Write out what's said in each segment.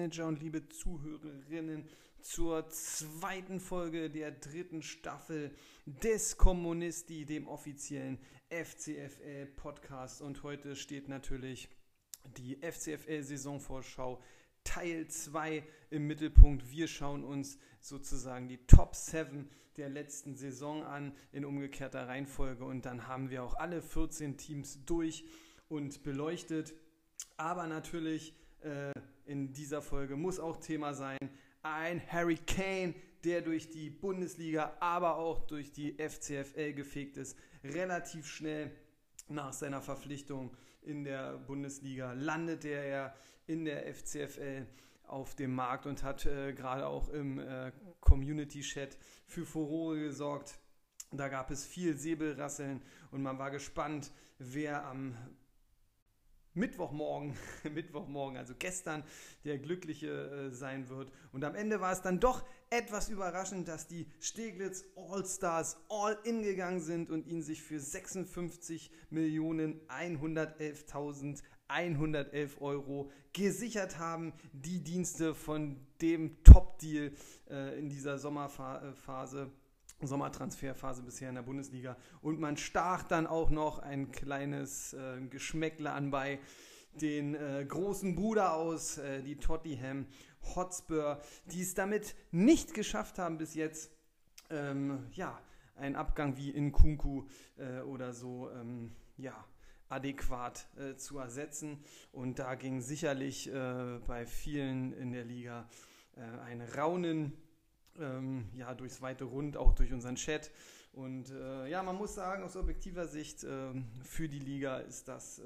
FCFL-Manager und liebe Zuhörerinnen, zur zweiten Folge der dritten Staffel des Kommunisti, dem offiziellen FCFL-Podcast. Und heute steht natürlich die FCFL-Saisonvorschau Teil 2 im Mittelpunkt. Wir schauen uns sozusagen die Top 7 der letzten Saison an in umgekehrter Reihenfolge und dann haben wir auch alle 14 Teams durch und beleuchtet. Aber natürlich äh, in dieser Folge muss auch Thema sein, ein Harry Kane, der durch die Bundesliga, aber auch durch die FCFL gefegt ist. Relativ schnell nach seiner Verpflichtung in der Bundesliga landete er in der FCFL auf dem Markt und hat äh, gerade auch im äh, Community-Chat für Furore gesorgt. Da gab es viel Säbelrasseln und man war gespannt, wer am Mittwochmorgen, Mittwochmorgen, also gestern, der Glückliche äh, sein wird. Und am Ende war es dann doch etwas überraschend, dass die Steglitz All-Stars all in gegangen sind und ihn sich für 56.111.111 Euro gesichert haben. Die Dienste von dem Top-Deal äh, in dieser Sommerphase. Sommertransferphase bisher in der Bundesliga. Und man stach dann auch noch ein kleines äh, Geschmäckle an bei den äh, großen Bruder aus, äh, die Tottenham Hotspur, die es damit nicht geschafft haben bis jetzt, ähm, ja, einen Abgang wie in Kunku äh, oder so, ähm, ja, adäquat äh, zu ersetzen. Und da ging sicherlich äh, bei vielen in der Liga ein Raunen ähm, ja, durchs weite Rund, auch durch unseren Chat. Und äh, ja, man muss sagen, aus objektiver Sicht äh, für die Liga ist das äh,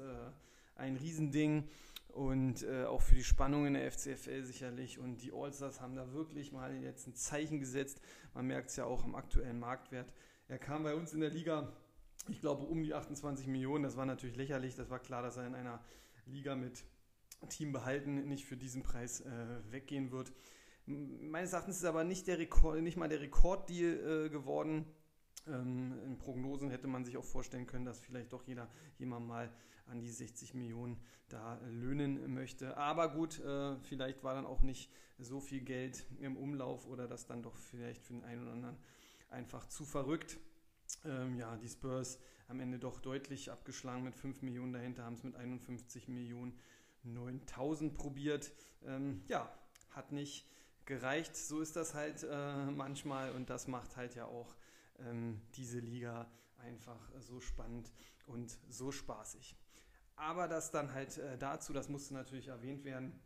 ein Riesending und äh, auch für die Spannung in der FCFL sicherlich. Und die Allstars haben da wirklich mal jetzt ein Zeichen gesetzt. Man merkt es ja auch am aktuellen Marktwert. Er kam bei uns in der Liga, ich glaube, um die 28 Millionen. Das war natürlich lächerlich. Das war klar, dass er in einer Liga mit Team behalten nicht für diesen Preis äh, weggehen wird. Meines Erachtens ist aber nicht, der Rekord, nicht mal der Rekorddeal äh, geworden. Ähm, in Prognosen hätte man sich auch vorstellen können, dass vielleicht doch jeder jemand mal an die 60 Millionen da löhnen möchte. Aber gut, äh, vielleicht war dann auch nicht so viel Geld im Umlauf oder das dann doch vielleicht für den einen oder anderen einfach zu verrückt. Ähm, ja, die Spurs am Ende doch deutlich abgeschlagen mit 5 Millionen dahinter, haben es mit 51 Millionen 9000 probiert. Ähm, ja, hat nicht gereicht. So ist das halt äh, manchmal und das macht halt ja auch ähm, diese Liga einfach so spannend und so spaßig. Aber das dann halt äh, dazu, das musste natürlich erwähnt werden.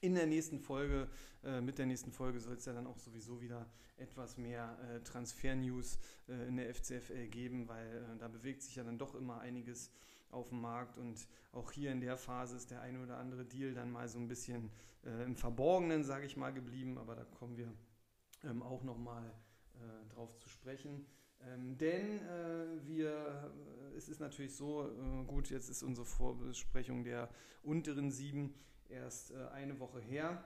In der nächsten Folge, äh, mit der nächsten Folge soll es ja dann auch sowieso wieder etwas mehr äh, Transfer-News äh, in der FCFL geben, weil äh, da bewegt sich ja dann doch immer einiges auf dem Markt und auch hier in der Phase ist der eine oder andere Deal dann mal so ein bisschen äh, im Verborgenen, sage ich mal, geblieben, aber da kommen wir ähm, auch nochmal äh, drauf zu sprechen. Ähm, denn äh, wir, äh, es ist natürlich so, äh, gut, jetzt ist unsere Vorbesprechung der unteren sieben erst äh, eine Woche her,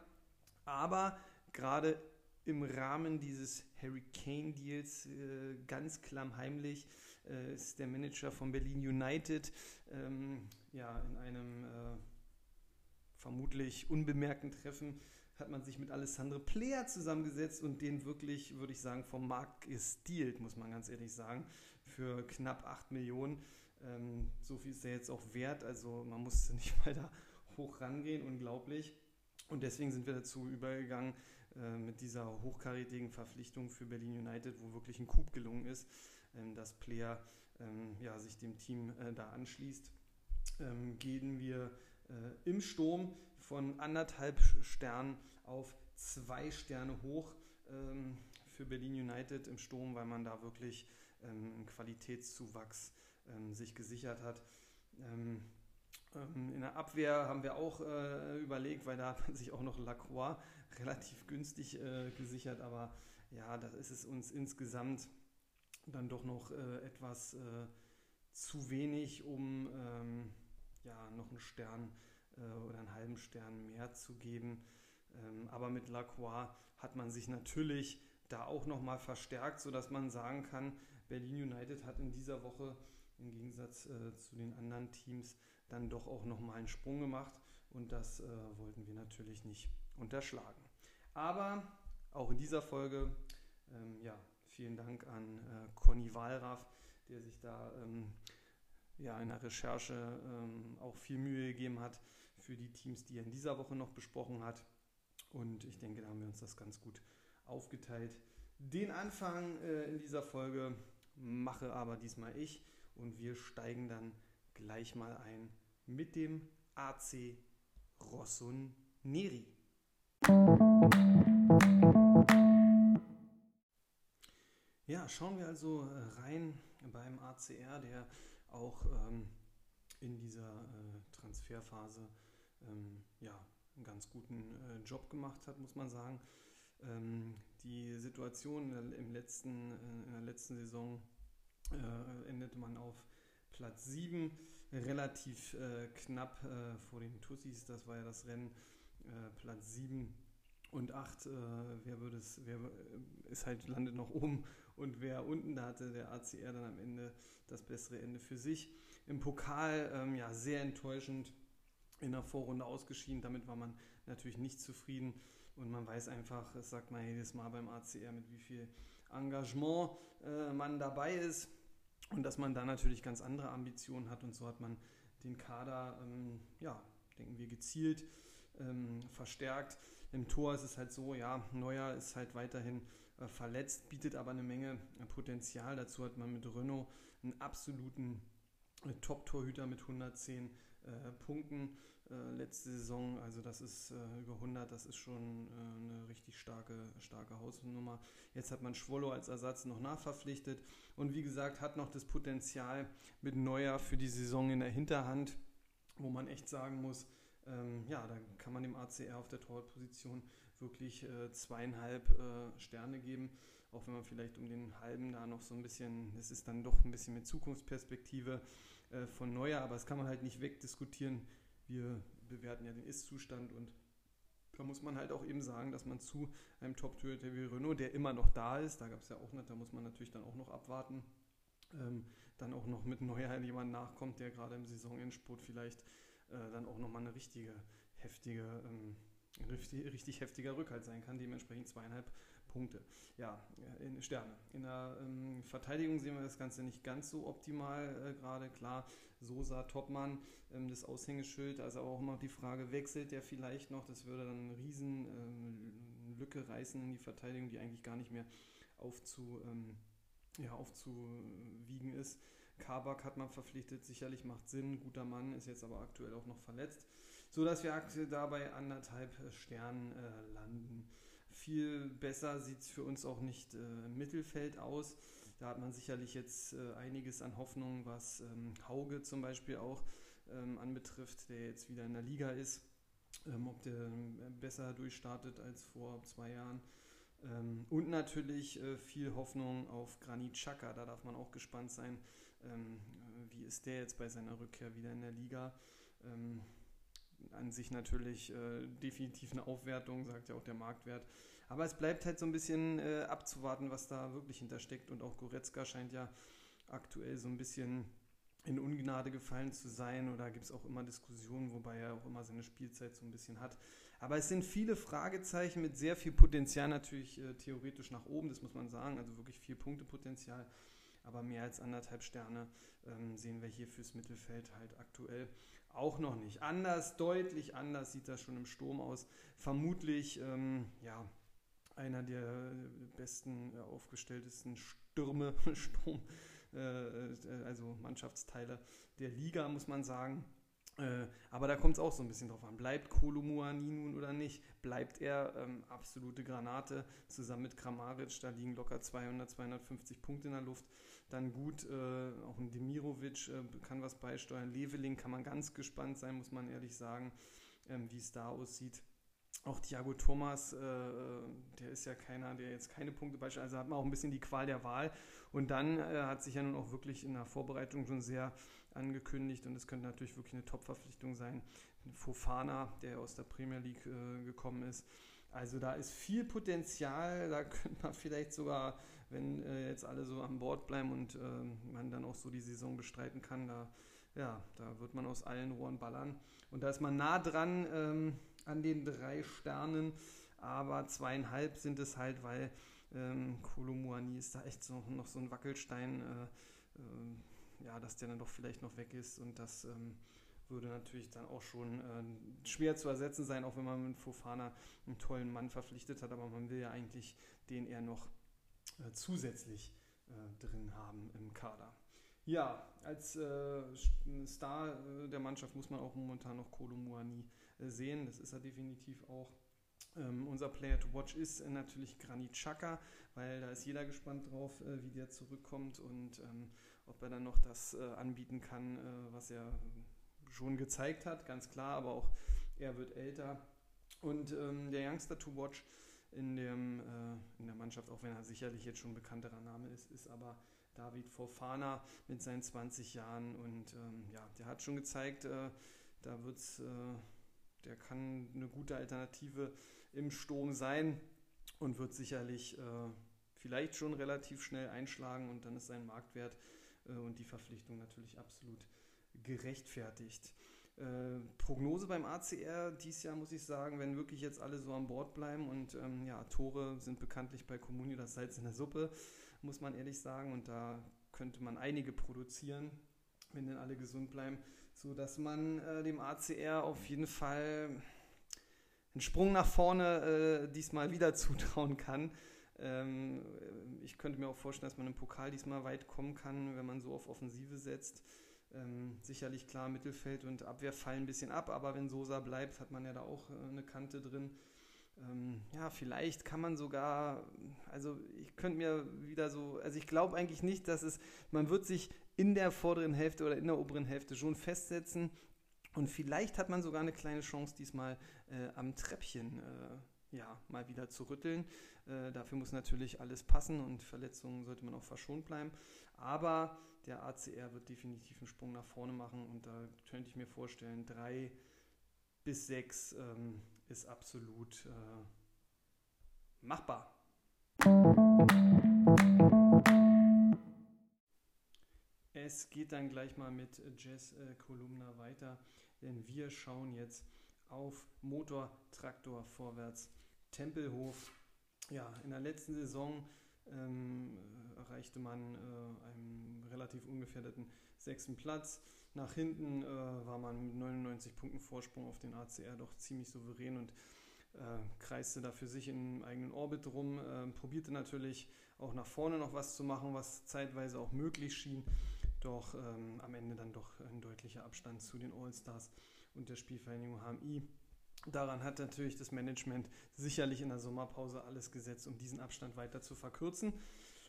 aber gerade im Rahmen dieses Hurricane Deals äh, ganz klammheimlich äh, ist der Manager von Berlin United ähm, ja, in einem äh, vermutlich unbemerkten Treffen hat man sich mit Alessandro Player zusammengesetzt und den wirklich, würde ich sagen, vom Markt gestealt, muss man ganz ehrlich sagen, für knapp 8 Millionen. Ähm, so viel ist er jetzt auch wert, also man musste nicht da hoch rangehen, unglaublich. Und deswegen sind wir dazu übergegangen, äh, mit dieser hochkarätigen Verpflichtung für Berlin United, wo wirklich ein Coup gelungen ist, ähm, dass Player ähm, ja, sich dem Team äh, da anschließt, ähm, gehen wir äh, im Sturm von anderthalb Sternen auf zwei Sterne hoch ähm, für Berlin United im Sturm, weil man da wirklich ähm, einen Qualitätszuwachs ähm, sich gesichert hat. Ähm, ähm, in der Abwehr haben wir auch äh, überlegt, weil da hat man sich auch noch Lacroix relativ günstig äh, gesichert, aber ja, da ist es uns insgesamt dann doch noch äh, etwas äh, zu wenig, um ähm, ja, noch einen Stern äh, oder einen halben Stern mehr zu geben. Ähm, aber mit Lacroix hat man sich natürlich da auch nochmal verstärkt, sodass man sagen kann, Berlin United hat in dieser Woche im Gegensatz äh, zu den anderen Teams dann doch auch nochmal einen Sprung gemacht. Und das äh, wollten wir natürlich nicht unterschlagen. Aber auch in dieser Folge, ähm, ja, vielen Dank an äh, Conny Walraff, der sich da ähm, ja, in der Recherche ähm, auch viel Mühe gegeben hat für die Teams, die er in dieser Woche noch besprochen hat. Und ich denke, da haben wir uns das ganz gut aufgeteilt. Den Anfang äh, in dieser Folge mache aber diesmal ich und wir steigen dann gleich mal ein mit dem AC Rosson Neri. Ja, schauen wir also äh, rein beim ACR, der auch ähm, in dieser äh, Transferphase ähm, ja, einen ganz guten äh, Job gemacht hat, muss man sagen. Ähm, die Situation im letzten, äh, in der letzten Saison äh, endete man auf Platz 7, relativ äh, knapp äh, vor den Tussis. Das war ja das Rennen Platz 7 und 8. Äh, wer würde es, wer ist halt landet noch oben und wer unten, da hatte der ACR dann am Ende das bessere Ende für sich. Im Pokal ähm, ja sehr enttäuschend in der Vorrunde ausgeschieden. Damit war man natürlich nicht zufrieden. Und man weiß einfach, das sagt man jedes Mal beim ACR, mit wie viel Engagement äh, man dabei ist. Und dass man da natürlich ganz andere Ambitionen hat. Und so hat man den Kader, ähm, ja, denken wir, gezielt ähm, verstärkt. Im Tor ist es halt so, ja, Neuer ist halt weiterhin verletzt, bietet aber eine Menge äh, Potenzial. Dazu hat man mit Renault einen absoluten äh, Top-Torhüter mit 110 äh, Punkten äh, letzte Saison. Also das ist äh, über 100, das ist schon äh, eine richtig starke, starke Hausnummer. Jetzt hat man Schwollo als Ersatz noch nachverpflichtet und wie gesagt hat noch das Potenzial mit Neuer für die Saison in der Hinterhand, wo man echt sagen muss, ähm, ja, da kann man dem ACR auf der Torwartposition wirklich äh, zweieinhalb äh, Sterne geben. Auch wenn man vielleicht um den halben da noch so ein bisschen, es ist dann doch ein bisschen mit Zukunftsperspektive äh, von Neuer, aber das kann man halt nicht wegdiskutieren, wir bewerten ja den Ist-Zustand und da muss man halt auch eben sagen, dass man zu einem Top-Torhüter wie Renault, der immer noch da ist, da gab es ja auch nicht, da muss man natürlich dann auch noch abwarten, ähm, dann auch noch mit Neuer jemand nachkommt, der gerade im Saisonendspurt vielleicht äh, dann auch nochmal eine richtige, heftige, ähm, richtig, richtig heftiger Rückhalt sein kann, dementsprechend zweieinhalb Punkte. Ja, in Sterne. In der ähm, Verteidigung sehen wir das Ganze nicht ganz so optimal äh, gerade. Klar, Sosa, Topmann, ähm, das Aushängeschild. Also auch immer die Frage, wechselt der vielleicht noch? Das würde dann eine riesen ähm, Lücke reißen in die Verteidigung, die eigentlich gar nicht mehr aufzu, ähm, ja, aufzuwiegen ist. Kabak hat man verpflichtet, sicherlich macht Sinn, guter Mann, ist jetzt aber aktuell auch noch verletzt, so dass wir aktuell dabei anderthalb Sternen äh, landen. Viel besser sieht es für uns auch nicht äh, im Mittelfeld aus. Da hat man sicherlich jetzt äh, einiges an Hoffnung, was ähm, Hauge zum Beispiel auch ähm, anbetrifft, der jetzt wieder in der Liga ist. Ähm, ob der äh, besser durchstartet als vor zwei Jahren. Ähm, und natürlich äh, viel Hoffnung auf Granit Xhaka. Da darf man auch gespannt sein, ähm, wie ist der jetzt bei seiner Rückkehr wieder in der Liga. Ähm, an sich natürlich äh, definitiv eine Aufwertung, sagt ja auch der Marktwert. Aber es bleibt halt so ein bisschen äh, abzuwarten, was da wirklich hintersteckt. Und auch Goretzka scheint ja aktuell so ein bisschen in Ungnade gefallen zu sein. Oder gibt es auch immer Diskussionen, wobei er auch immer seine Spielzeit so ein bisschen hat. Aber es sind viele Fragezeichen mit sehr viel Potenzial natürlich äh, theoretisch nach oben, das muss man sagen. Also wirklich viel Punktepotenzial. Aber mehr als anderthalb Sterne ähm, sehen wir hier fürs Mittelfeld halt aktuell auch noch nicht. Anders, deutlich anders sieht das schon im Sturm aus. Vermutlich, ähm, ja, einer der besten äh, aufgestelltesten Stürme, Sturm, äh, äh, also Mannschaftsteile der Liga, muss man sagen. Äh, aber da kommt es auch so ein bisschen drauf an. Bleibt Kolumuani nun oder nicht? Bleibt er ähm, absolute Granate zusammen mit Kramaric? Da liegen locker 200, 250 Punkte in der Luft. Dann gut, äh, auch ein Demirovic äh, kann was beisteuern. Leveling kann man ganz gespannt sein, muss man ehrlich sagen, ähm, wie es da aussieht. Auch Thiago Thomas, äh, der ist ja keiner, der jetzt keine Punkte beispielsweise, also hat man auch ein bisschen die Qual der Wahl. Und dann äh, hat sich ja nun auch wirklich in der Vorbereitung schon sehr angekündigt und es könnte natürlich wirklich eine Top-Verpflichtung sein. Fofana, der aus der Premier League äh, gekommen ist. Also da ist viel Potenzial, da könnte man vielleicht sogar, wenn äh, jetzt alle so an Bord bleiben und äh, man dann auch so die Saison bestreiten kann, da ja, da wird man aus allen Rohren ballern. Und da ist man nah dran ähm, an den drei Sternen, aber zweieinhalb sind es halt, weil ähm, Kolomuani ist da echt so, noch so ein Wackelstein, äh, äh, ja, dass der dann doch vielleicht noch weg ist und das ähm, würde natürlich dann auch schon äh, schwer zu ersetzen sein, auch wenn man mit Fofana einen tollen Mann verpflichtet hat, aber man will ja eigentlich den eher noch äh, zusätzlich äh, drin haben im Kader. Ja, als äh, Star äh, der Mannschaft muss man auch momentan noch Kolo Muani äh, sehen. Das ist er definitiv auch. Ähm, unser Player to watch ist äh, natürlich Granit Xhaka, weil da ist jeder gespannt drauf, äh, wie der zurückkommt und ähm, ob er dann noch das äh, anbieten kann, was er schon gezeigt hat, ganz klar, aber auch er wird älter. Und ähm, der Youngster to watch in, dem, in der Mannschaft, auch wenn er sicherlich jetzt schon ein bekannterer Name ist, ist aber David Fofana mit seinen 20 Jahren. Und ähm, ja, der hat schon gezeigt, äh, da wird's, äh, der kann eine gute Alternative im Sturm sein und wird sicherlich äh, vielleicht schon relativ schnell einschlagen und dann ist sein Marktwert äh, und die Verpflichtung natürlich absolut gerechtfertigt. Äh, Prognose beim ACR dies Jahr muss ich sagen, wenn wirklich jetzt alle so an Bord bleiben und ähm, ja, Tore sind bekanntlich bei Comunio das Salz in der Suppe, muss man ehrlich sagen. Und da könnte man einige produzieren, wenn denn alle gesund bleiben, sodass man äh, dem ACR auf jeden Fall einen Sprung nach vorne äh, diesmal wieder zutrauen kann. Ähm, ich könnte mir auch vorstellen, dass man im Pokal diesmal weit kommen kann, wenn man so auf Offensive setzt. Ähm, sicherlich klar, Mittelfeld und Abwehr fallen ein bisschen ab, aber wenn Sosa bleibt, hat man ja da auch äh, eine Kante drin. Ähm, ja, vielleicht kann man sogar, also ich könnte mir wieder so, also ich glaube eigentlich nicht, dass es, man wird sich in der vorderen Hälfte oder in der oberen Hälfte schon festsetzen und vielleicht hat man sogar eine kleine Chance diesmal äh, am Treppchen äh, ja, mal wieder zu rütteln. Äh, dafür muss natürlich alles passen und Verletzungen sollte man auch verschont bleiben. Aber der ACR wird definitiv einen Sprung nach vorne machen und da könnte ich mir vorstellen, drei bis sechs ähm, ist absolut äh, machbar. Es geht dann gleich mal mit Jazz äh, Kolumna weiter, denn wir schauen jetzt auf Motortraktor vorwärts Tempelhof. Ja, in der letzten Saison ähm, erreichte man äh, einen relativ ungefährdeten sechsten Platz. Nach hinten äh, war man mit 99 Punkten Vorsprung auf den ACR doch ziemlich souverän und äh, kreiste da für sich im eigenen Orbit rum, äh, probierte natürlich auch nach vorne noch was zu machen, was zeitweise auch möglich schien, doch ähm, am Ende dann doch ein deutlicher Abstand zu den All-Stars und der Spielvereinigung HMI. Daran hat natürlich das Management sicherlich in der Sommerpause alles gesetzt, um diesen Abstand weiter zu verkürzen.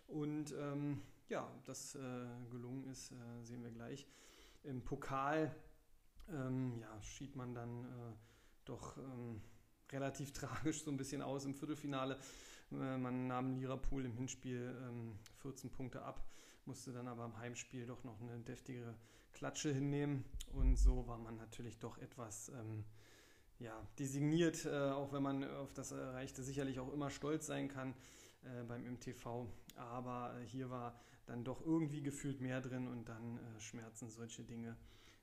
Und ähm, ja, das äh, gelungen ist, äh, sehen wir gleich. Im Pokal ähm, ja, schied man dann äh, doch ähm, relativ tragisch so ein bisschen aus im Viertelfinale. Äh, man nahm Liverpool im Hinspiel 14 ähm, Punkte ab, musste dann aber im Heimspiel doch noch eine deftige Klatsche hinnehmen. Und so war man natürlich doch etwas ähm, ja, designiert, äh, auch wenn man auf das Erreichte sicherlich auch immer stolz sein kann äh, beim MTV. Aber äh, hier war dann doch irgendwie gefühlt mehr drin und dann äh, schmerzen solche Dinge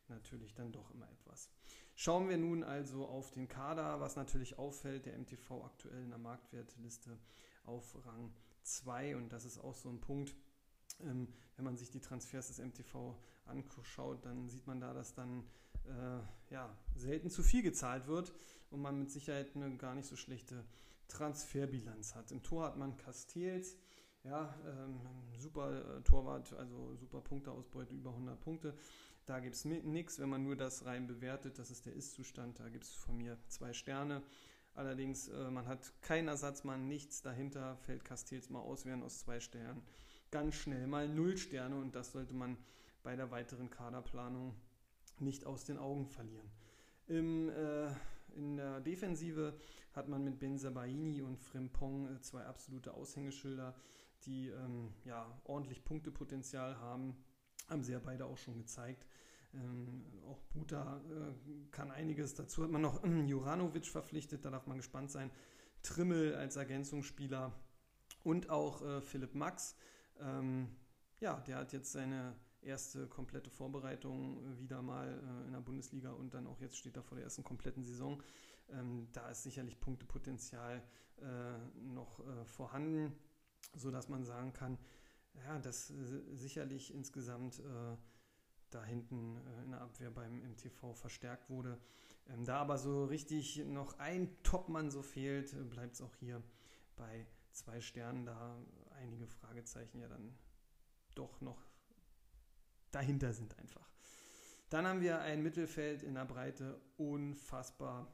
natürlich dann doch immer etwas. Schauen wir nun also auf den Kader, was natürlich auffällt, der MTV aktuell in der Marktwertliste auf Rang 2 und das ist auch so ein Punkt, ähm, wenn man sich die Transfers des MTV anschaut, dann sieht man da, dass dann äh, ja, selten zu viel gezahlt wird und man mit Sicherheit eine gar nicht so schlechte Transferbilanz hat. Im Tor hat man Castells, ja, ähm, super äh, Torwart, also super Punkteausbeute, über 100 Punkte. Da gibt es nichts, wenn man nur das rein bewertet. Das ist der Ist-Zustand. Da gibt es von mir zwei Sterne. Allerdings, äh, man hat keinen Ersatzmann, nichts dahinter. Fällt Castells mal aus, wären aus zwei Sternen ganz schnell mal null Sterne. Und das sollte man bei der weiteren Kaderplanung nicht aus den Augen verlieren. Im, äh, in der Defensive hat man mit Benzabaini und Frimpong äh, zwei absolute Aushängeschilder die ähm, ja, ordentlich Punktepotenzial haben, haben sie ja beide auch schon gezeigt. Ähm, auch Buta äh, kann einiges. Dazu hat man noch äh, Juranovic verpflichtet, da darf man gespannt sein. Trimmel als Ergänzungsspieler und auch äh, Philipp Max. Ähm, ja, der hat jetzt seine erste komplette Vorbereitung äh, wieder mal äh, in der Bundesliga und dann auch jetzt steht er vor der ersten kompletten Saison. Ähm, da ist sicherlich Punktepotenzial äh, noch äh, vorhanden, sodass man sagen kann, ja, dass äh, sicherlich insgesamt äh, da hinten in der Abwehr beim MTV verstärkt wurde. Ähm, da aber so richtig noch ein Topmann so fehlt, bleibt es auch hier bei zwei Sternen, da einige Fragezeichen ja dann doch noch dahinter sind einfach. Dann haben wir ein Mittelfeld in der Breite, unfassbar,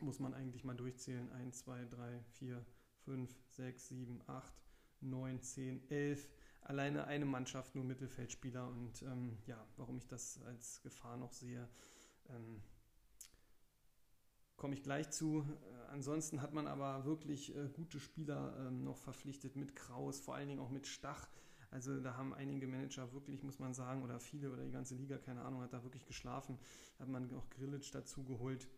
muss man eigentlich mal durchzählen. 1, 2, 3, 4, 5, 6, 7, 8, 9, 10, 11. Alleine eine Mannschaft, nur Mittelfeldspieler. Und ähm, ja, warum ich das als Gefahr noch sehe, ähm, komme ich gleich zu. Äh, ansonsten hat man aber wirklich äh, gute Spieler ähm, noch verpflichtet mit Kraus, vor allen Dingen auch mit Stach. Also da haben einige Manager wirklich, muss man sagen, oder viele oder die ganze Liga, keine Ahnung, hat da wirklich geschlafen. Hat man auch Grillitsch dazu geholt.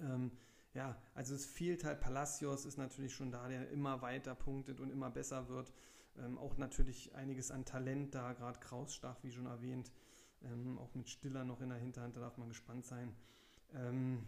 Ähm, ja, also es fehlt halt, Palacios ist natürlich schon da, der immer weiter punktet und immer besser wird. Ähm, auch natürlich einiges an Talent da, gerade Kraus Stach, wie schon erwähnt. Ähm, auch mit Stiller noch in der Hinterhand, da darf man gespannt sein. Ähm,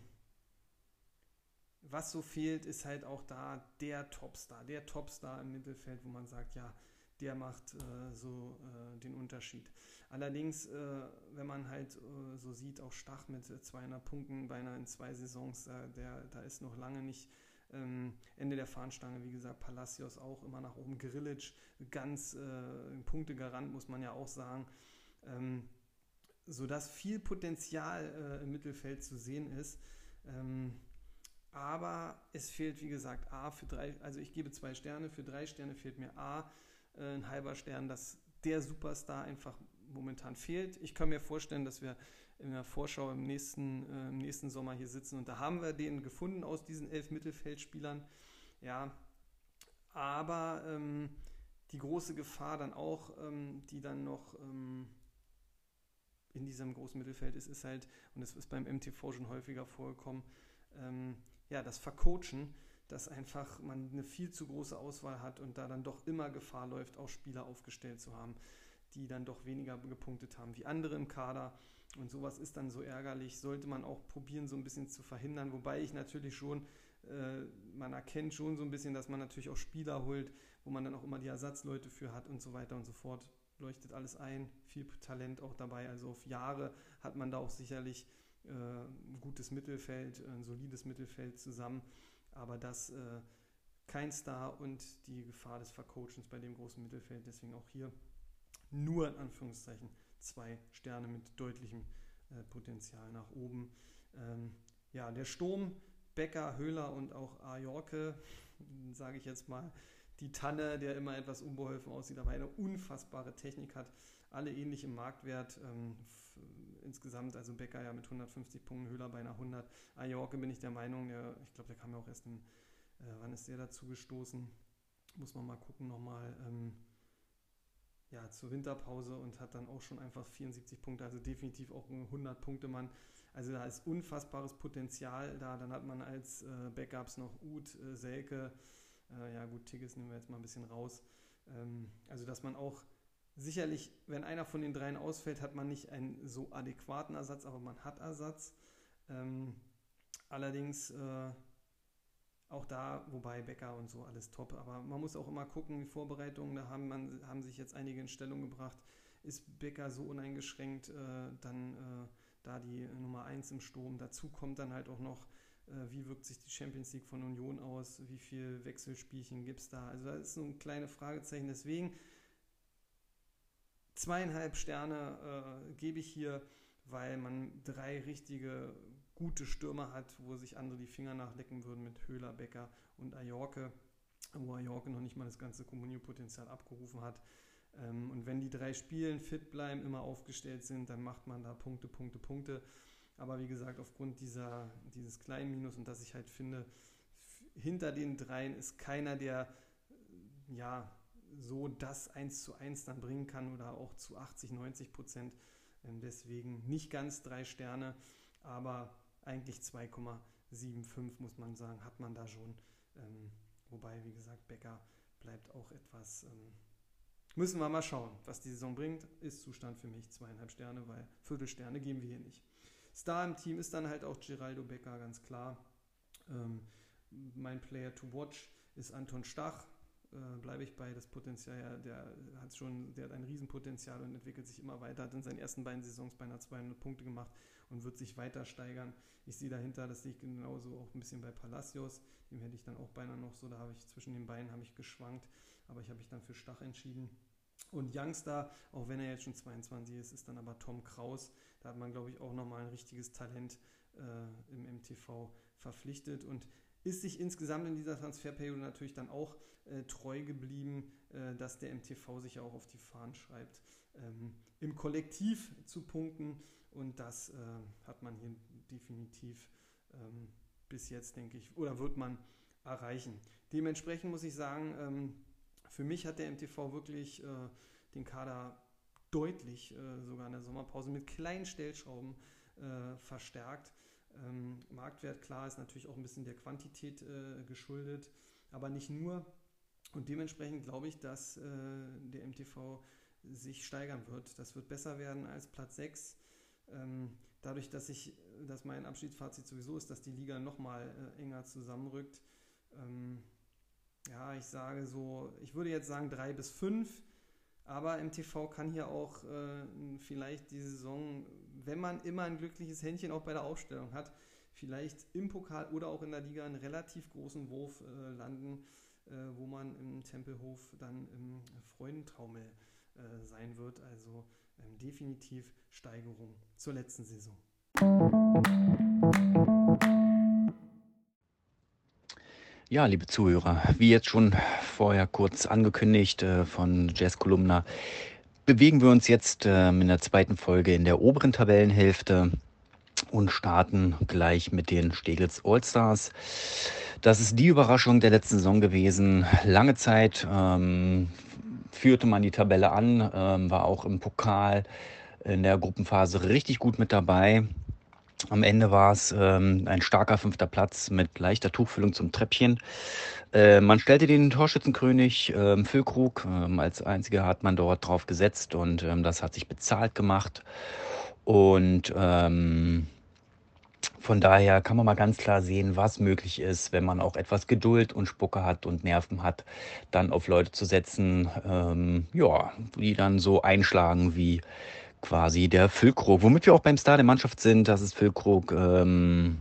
was so fehlt, ist halt auch da der Topstar, der Topstar im Mittelfeld, wo man sagt, ja, der macht äh, so äh, den Unterschied. Allerdings, äh, wenn man halt äh, so sieht, auch Stach mit 200 Punkten beinahe in zwei Saisons, der, da ist noch lange nicht ähm, Ende der Fahnenstange. Wie gesagt, Palacios auch immer nach oben. Grillitsch, ganz äh, Punktegarant, muss man ja auch sagen. Ähm, sodass viel Potenzial äh, im Mittelfeld zu sehen ist. Ähm, aber es fehlt, wie gesagt, A für drei, also ich gebe zwei Sterne, für drei Sterne fehlt mir A äh, ein halber Stern, dass der Superstar einfach momentan fehlt. Ich kann mir vorstellen, dass wir in der Vorschau im nächsten, äh, im nächsten Sommer hier sitzen und da haben wir den gefunden aus diesen elf Mittelfeldspielern. Ja, aber ähm, die große Gefahr dann auch, ähm, die dann noch ähm, in diesem großen Mittelfeld ist, ist halt, und das ist beim MTV schon häufiger vorgekommen, ähm, ja, das Vercoachen, dass einfach man eine viel zu große Auswahl hat und da dann doch immer Gefahr läuft, auch Spieler aufgestellt zu haben, die dann doch weniger gepunktet haben wie andere im Kader. Und sowas ist dann so ärgerlich, sollte man auch probieren, so ein bisschen zu verhindern. Wobei ich natürlich schon, äh, man erkennt schon so ein bisschen, dass man natürlich auch Spieler holt, wo man dann auch immer die Ersatzleute für hat und so weiter und so fort. Leuchtet alles ein, viel Talent auch dabei. Also auf Jahre hat man da auch sicherlich äh, ein gutes Mittelfeld, ein solides Mittelfeld zusammen. Aber das äh, kein Star und die Gefahr des Vercoachens bei dem großen Mittelfeld. Deswegen auch hier nur in Anführungszeichen zwei Sterne mit deutlichem äh, Potenzial nach oben. Ähm, ja, der Sturm, Becker, Höhler und auch Ajorke, sage ich jetzt mal, die Tanne, der immer etwas unbeholfen aussieht, aber eine unfassbare Technik hat. Alle ähnlich im Marktwert. Ähm, insgesamt, also Becker ja mit 150 Punkten, Höhler beinahe 100. Ajorke bin ich der Meinung, der, ich glaube, der kam ja auch erst in, äh, wann ist der dazu gestoßen? Muss man mal gucken nochmal. Ähm, ja, zur Winterpause und hat dann auch schon einfach 74 Punkte, also definitiv auch ein 100-Punkte-Mann. Also da ist unfassbares Potenzial da. Dann hat man als äh, Backups noch Uth, äh, Selke, äh, ja gut, Tigges nehmen wir jetzt mal ein bisschen raus. Ähm, also dass man auch sicherlich, wenn einer von den dreien ausfällt, hat man nicht einen so adäquaten Ersatz, aber man hat Ersatz. Ähm, allerdings äh, auch da, wobei Becker und so alles top, aber man muss auch immer gucken, die Vorbereitungen, da haben, man, haben sich jetzt einige in Stellung gebracht. Ist Becker so uneingeschränkt, äh, dann äh, da die Nummer 1 im Sturm. Dazu kommt dann halt auch noch, äh, wie wirkt sich die Champions League von Union aus, wie viel Wechselspielchen gibt es da. Also das ist so ein kleines Fragezeichen. Deswegen zweieinhalb Sterne äh, gebe ich hier, weil man drei richtige gute Stürmer hat, wo sich andere die Finger nachlecken würden mit Höhler, Becker und Ajorke, wo Ajorke noch nicht mal das ganze Kommuniopotenzial abgerufen hat. Ähm, und wenn die drei spielen, fit bleiben, immer aufgestellt sind, dann macht man da Punkte, Punkte, Punkte. Aber wie gesagt, aufgrund dieser, dieses kleinen Minus und dass ich halt finde, hinter den dreien ist keiner, der ja so das 1 zu 1 dann bringen kann oder auch zu 80, 90 Prozent. Ähm, deswegen nicht ganz drei Sterne, aber eigentlich 2,75 muss man sagen, hat man da schon. Ähm, wobei, wie gesagt, Becker bleibt auch etwas ähm, müssen wir mal schauen, was die Saison bringt. Ist Zustand für mich zweieinhalb Sterne, weil Viertelsterne geben wir hier nicht. Star im Team ist dann halt auch Geraldo Becker, ganz klar. Mein Player to watch ist Anton Stach. Äh, bleibe ich bei das Potenzial, ja, der hat schon, der hat ein Riesenpotenzial und entwickelt sich immer weiter, hat in seinen ersten beiden Saisons beinahe 200 Punkte gemacht und wird sich weiter steigern. Ich sehe dahinter, das sehe ich genauso auch ein bisschen bei Palacios, dem hätte ich dann auch beinahe noch so, da habe ich zwischen den beiden habe ich geschwankt, aber ich habe mich dann für Stach entschieden. Und Youngster, auch wenn er jetzt schon 22 ist, ist dann aber Tom Kraus. Da hat man, glaube ich, auch nochmal ein richtiges Talent äh, im MTV verpflichtet und ist sich insgesamt in dieser Transferperiode natürlich dann auch äh, treu geblieben, äh, dass der MTV sich auch auf die Fahnen schreibt, ähm, im Kollektiv zu punkten. Und das äh, hat man hier definitiv ähm, bis jetzt, denke ich, oder wird man erreichen. Dementsprechend muss ich sagen, ähm, für mich hat der MTV wirklich äh, den Kader deutlich, äh, sogar in der Sommerpause, mit kleinen Stellschrauben äh, verstärkt. Ähm, Marktwert, klar, ist natürlich auch ein bisschen der Quantität äh, geschuldet, aber nicht nur. Und dementsprechend glaube ich, dass äh, der MTV sich steigern wird. Das wird besser werden als Platz 6. Ähm, dadurch, dass ich, dass mein Abschiedsfazit sowieso ist, dass die Liga nochmal äh, enger zusammenrückt. Ähm, ja, ich sage so, ich würde jetzt sagen 3 bis 5. Aber MTV kann hier auch äh, vielleicht die Saison, wenn man immer ein glückliches Händchen auch bei der Aufstellung hat, vielleicht im Pokal oder auch in der Liga einen relativ großen Wurf äh, landen, äh, wo man im Tempelhof dann im Freudentaumel äh, sein wird. Also ähm, definitiv Steigerung zur letzten Saison. Ja, liebe Zuhörer, wie jetzt schon vorher kurz angekündigt äh, von Jazz Kolumna, bewegen wir uns jetzt äh, in der zweiten Folge in der oberen Tabellenhälfte und starten gleich mit den Steglitz Allstars. Das ist die Überraschung der letzten Saison gewesen. Lange Zeit ähm, führte man die Tabelle an, ähm, war auch im Pokal in der Gruppenphase richtig gut mit dabei. Am Ende war es ähm, ein starker fünfter Platz mit leichter Tuchfüllung zum Treppchen. Äh, man stellte den Torschützenkönig ähm, Füllkrug. Ähm, als einziger hat man dort drauf gesetzt und ähm, das hat sich bezahlt gemacht. Und ähm, von daher kann man mal ganz klar sehen, was möglich ist, wenn man auch etwas Geduld und Spucke hat und Nerven hat, dann auf Leute zu setzen, ähm, ja, die dann so einschlagen wie quasi der Füllkrug. Womit wir auch beim Star der Mannschaft sind, das ist Füllkrug. Ähm,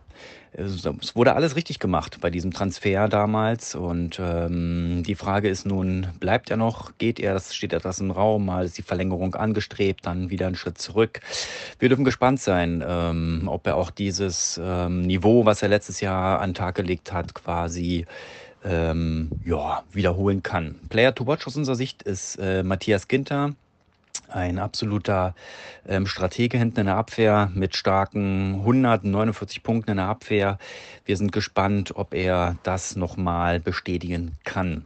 es wurde alles richtig gemacht bei diesem Transfer damals. Und ähm, die Frage ist nun, bleibt er noch? Geht er? Das steht etwas im Raum. Mal ist die Verlängerung angestrebt, dann wieder einen Schritt zurück. Wir dürfen gespannt sein, ähm, ob er auch dieses ähm, Niveau, was er letztes Jahr an den Tag gelegt hat, quasi ähm, ja, wiederholen kann. Player to watch aus unserer Sicht ist äh, Matthias Ginter ein absoluter ähm, Stratege hinten in der Abwehr mit starken 149 Punkten in der Abwehr. Wir sind gespannt, ob er das nochmal bestätigen kann.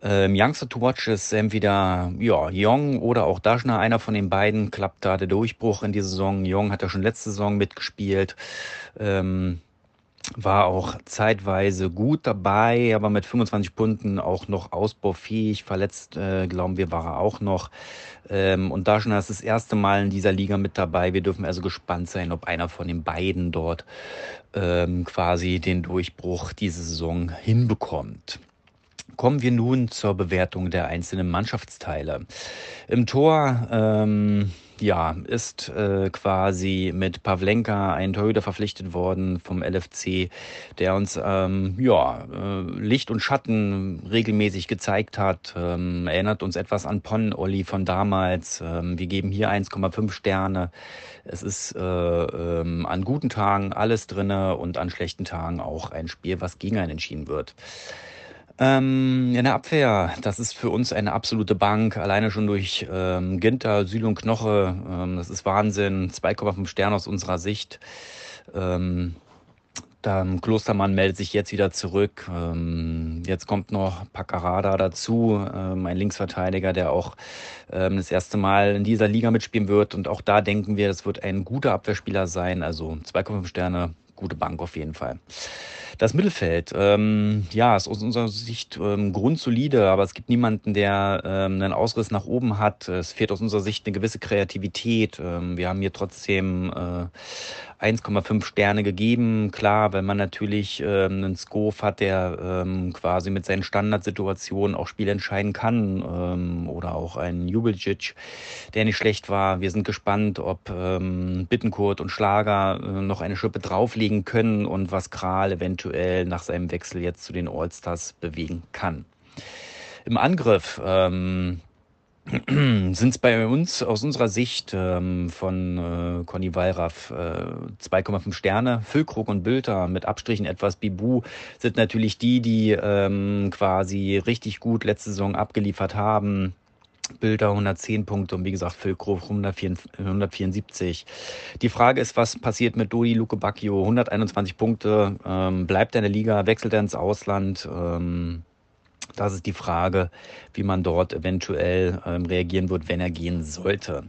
Ähm, Youngster to Watch ist entweder ja, Young oder auch Dashner. Einer von den beiden klappt da der Durchbruch in dieser Saison. Young hat ja schon letzte Saison mitgespielt. Ähm, war auch zeitweise gut dabei, aber mit 25 Punkten auch noch ausbaufähig. Verletzt, äh, glauben wir, war er auch noch. Ähm, und Daschner ist das erste Mal in dieser Liga mit dabei. Wir dürfen also gespannt sein, ob einer von den beiden dort ähm, quasi den Durchbruch diese Saison hinbekommt. Kommen wir nun zur Bewertung der einzelnen Mannschaftsteile. Im Tor ähm, ja, ist äh, quasi mit Pavlenka ein Torhüter verpflichtet worden vom LFC, der uns ähm, ja, äh, Licht und Schatten regelmäßig gezeigt hat. Ähm, erinnert uns etwas an Pon Olli von damals. Ähm, wir geben hier 1,5 Sterne. Es ist äh, ähm, an guten Tagen alles drinne und an schlechten Tagen auch ein Spiel, was gegen einen entschieden wird. Ähm, in der Abwehr, das ist für uns eine absolute Bank, alleine schon durch ähm, Ginter, Süle und Knoche. Ähm, das ist Wahnsinn. 2,5 Sterne aus unserer Sicht. Ähm, dann Klostermann meldet sich jetzt wieder zurück. Ähm, jetzt kommt noch Paccarada dazu, ähm, ein Linksverteidiger, der auch ähm, das erste Mal in dieser Liga mitspielen wird. Und auch da denken wir, das wird ein guter Abwehrspieler sein. Also 2,5 Sterne gute Bank auf jeden Fall. Das Mittelfeld, ähm, ja, ist aus unserer Sicht ähm, grundsolide, aber es gibt niemanden, der ähm, einen Ausriss nach oben hat. Es fehlt aus unserer Sicht eine gewisse Kreativität. Ähm, wir haben hier trotzdem äh, 1,5 Sterne gegeben. Klar, wenn man natürlich ähm, einen Skov hat, der ähm, quasi mit seinen Standardsituationen auch Spiele entscheiden kann ähm, oder auch einen Jubeljic, der nicht schlecht war. Wir sind gespannt, ob ähm, Bittenkurt und Schlager äh, noch eine Schippe drauflegen können und was Kral eventuell nach seinem Wechsel jetzt zu den Allstars bewegen kann. Im Angriff ähm, sind es bei uns aus unserer Sicht ähm, von äh, Conny Wallraff äh, 2,5 Sterne. Füllkrug und Bülter mit Abstrichen etwas Bibu sind natürlich die, die ähm, quasi richtig gut letzte Saison abgeliefert haben. Bilder 110 Punkte und wie gesagt Füllkrug 174. Die Frage ist, was passiert mit Dodi Luke Bacchio? 121 Punkte, ähm, bleibt er in der Liga, wechselt er ins Ausland? Ähm, das ist die Frage, wie man dort eventuell ähm, reagieren wird, wenn er gehen sollte.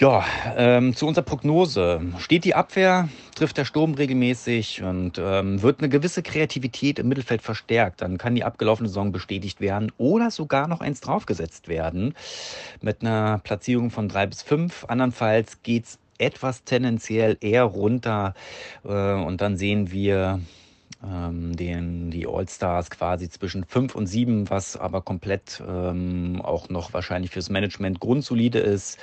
Ja, ähm, zu unserer Prognose. Steht die Abwehr, trifft der Sturm regelmäßig und ähm, wird eine gewisse Kreativität im Mittelfeld verstärkt, dann kann die abgelaufene Saison bestätigt werden oder sogar noch eins draufgesetzt werden mit einer Platzierung von drei bis fünf. Andernfalls geht's etwas tendenziell eher runter äh, und dann sehen wir ähm, den, die All-Stars quasi zwischen 5 und 7, was aber komplett ähm, auch noch wahrscheinlich fürs Management grundsolide ist,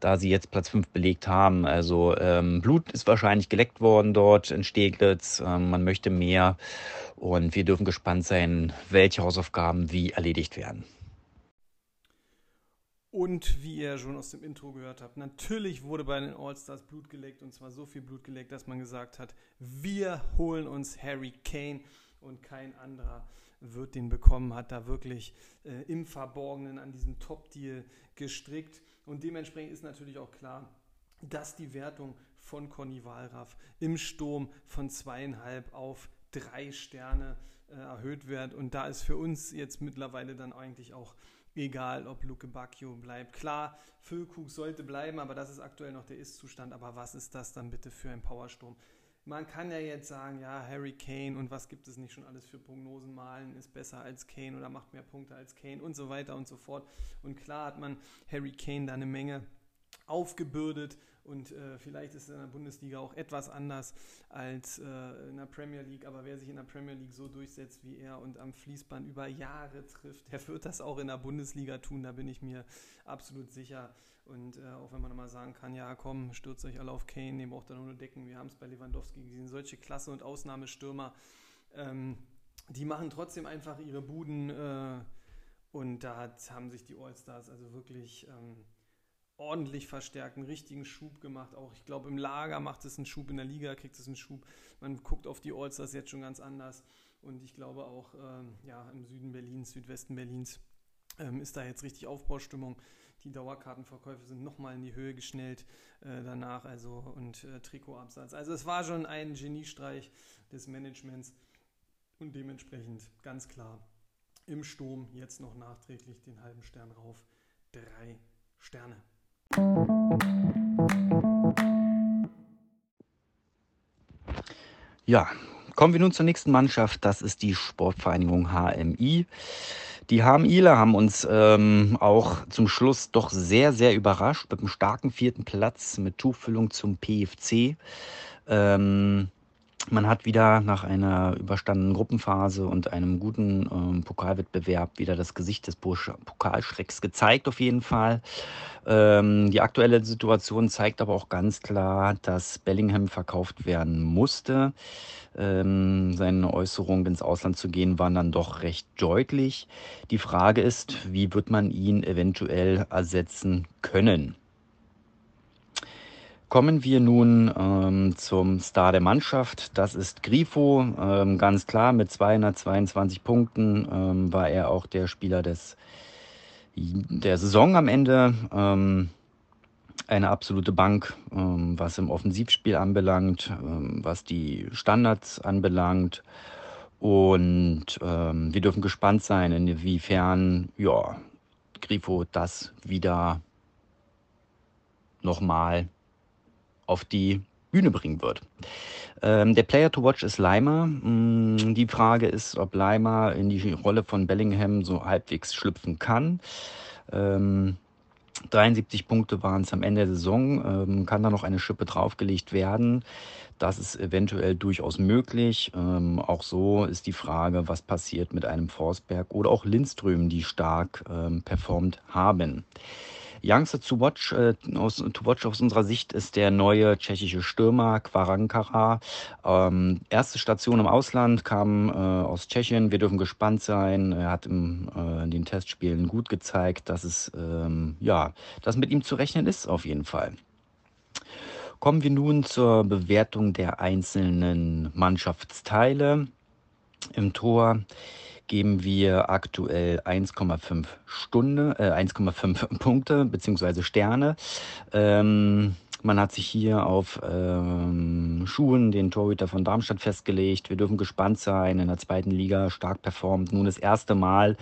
da sie jetzt Platz 5 belegt haben. Also ähm, Blut ist wahrscheinlich geleckt worden dort in Steglitz. Ähm, man möchte mehr und wir dürfen gespannt sein, welche Hausaufgaben wie erledigt werden. Und wie ihr schon aus dem Intro gehört habt, natürlich wurde bei den All-Stars Blut geleckt und zwar so viel Blut geleckt, dass man gesagt hat, wir holen uns Harry Kane und kein anderer wird den bekommen, hat da wirklich äh, im Verborgenen an diesem Top-Deal gestrickt. Und dementsprechend ist natürlich auch klar, dass die Wertung von Conny Walraff im Sturm von zweieinhalb auf drei Sterne äh, erhöht wird. Und da ist für uns jetzt mittlerweile dann eigentlich auch egal ob Luke Bacchio bleibt. Klar, Füllkrug sollte bleiben, aber das ist aktuell noch der Ist-Zustand. Aber was ist das dann bitte für ein Powersturm? Man kann ja jetzt sagen, ja, Harry Kane und was gibt es nicht schon alles für Prognosen malen, ist besser als Kane oder macht mehr Punkte als Kane und so weiter und so fort. Und klar hat man Harry Kane da eine Menge aufgebürdet und äh, vielleicht ist es in der Bundesliga auch etwas anders als äh, in der Premier League. Aber wer sich in der Premier League so durchsetzt wie er und am Fließband über Jahre trifft, der wird das auch in der Bundesliga tun. Da bin ich mir absolut sicher. Und äh, auch wenn man mal sagen kann, ja komm, stürzt euch alle auf Kane, den braucht er nur decken. Wir haben es bei Lewandowski gesehen. Solche Klasse- und Ausnahmestürmer, ähm, die machen trotzdem einfach ihre Buden. Äh, und da hat, haben sich die Allstars also wirklich... Ähm, ordentlich verstärkt, einen richtigen Schub gemacht. Auch ich glaube, im Lager macht es einen Schub, in der Liga kriegt es einen Schub. Man guckt auf die Allstars jetzt schon ganz anders. Und ich glaube auch ähm, ja, im Süden Berlins, Südwesten Berlins ähm, ist da jetzt richtig Aufbaustimmung. Die Dauerkartenverkäufe sind nochmal in die Höhe geschnellt äh, danach, also und äh, Trikotabsatz. Also es war schon ein Geniestreich des Managements und dementsprechend ganz klar im Sturm jetzt noch nachträglich den halben Stern rauf. Drei Sterne. Ja, kommen wir nun zur nächsten Mannschaft. Das ist die Sportvereinigung HMI. Die HMIler haben uns ähm, auch zum Schluss doch sehr, sehr überrascht mit einem starken vierten Platz mit Tuchfüllung zum PFC. Ähm, man hat wieder nach einer überstandenen Gruppenphase und einem guten ähm, Pokalwettbewerb wieder das Gesicht des Pokalschrecks gezeigt, auf jeden Fall. Ähm, die aktuelle Situation zeigt aber auch ganz klar, dass Bellingham verkauft werden musste. Ähm, seine Äußerung, ins Ausland zu gehen, waren dann doch recht deutlich. Die Frage ist, wie wird man ihn eventuell ersetzen können? Kommen wir nun ähm, zum Star der Mannschaft. Das ist Grifo. Ähm, ganz klar, mit 222 Punkten ähm, war er auch der Spieler des, der Saison am Ende. Ähm, eine absolute Bank, ähm, was im Offensivspiel anbelangt, ähm, was die Standards anbelangt. Und wir dürfen gespannt sein, inwiefern ja, Grifo das wieder nochmal auf die Bühne bringen wird. Ähm, der Player to Watch ist Leimer. Mm, die Frage ist, ob Leimer in die Rolle von Bellingham so halbwegs schlüpfen kann. Ähm, 73 Punkte waren es am Ende der Saison. Ähm, kann da noch eine Schippe draufgelegt werden? Das ist eventuell durchaus möglich. Ähm, auch so ist die Frage, was passiert mit einem Forsberg oder auch Lindström, die stark ähm, performt haben. Youngster to watch, äh, aus, to watch aus unserer Sicht ist der neue tschechische Stürmer Kvarankara. Ähm, erste Station im Ausland, kam äh, aus Tschechien. Wir dürfen gespannt sein. Er hat im, äh, in den Testspielen gut gezeigt, dass es ähm, ja, dass mit ihm zu rechnen ist auf jeden Fall. Kommen wir nun zur Bewertung der einzelnen Mannschaftsteile. Im Tor geben wir aktuell 1,5 Stunde, äh, 1,5 Punkte beziehungsweise Sterne. Ähm, man hat sich hier auf ähm, Schuhen den Torhüter von Darmstadt festgelegt. Wir dürfen gespannt sein. In der zweiten Liga stark performt. Nun das erste Mal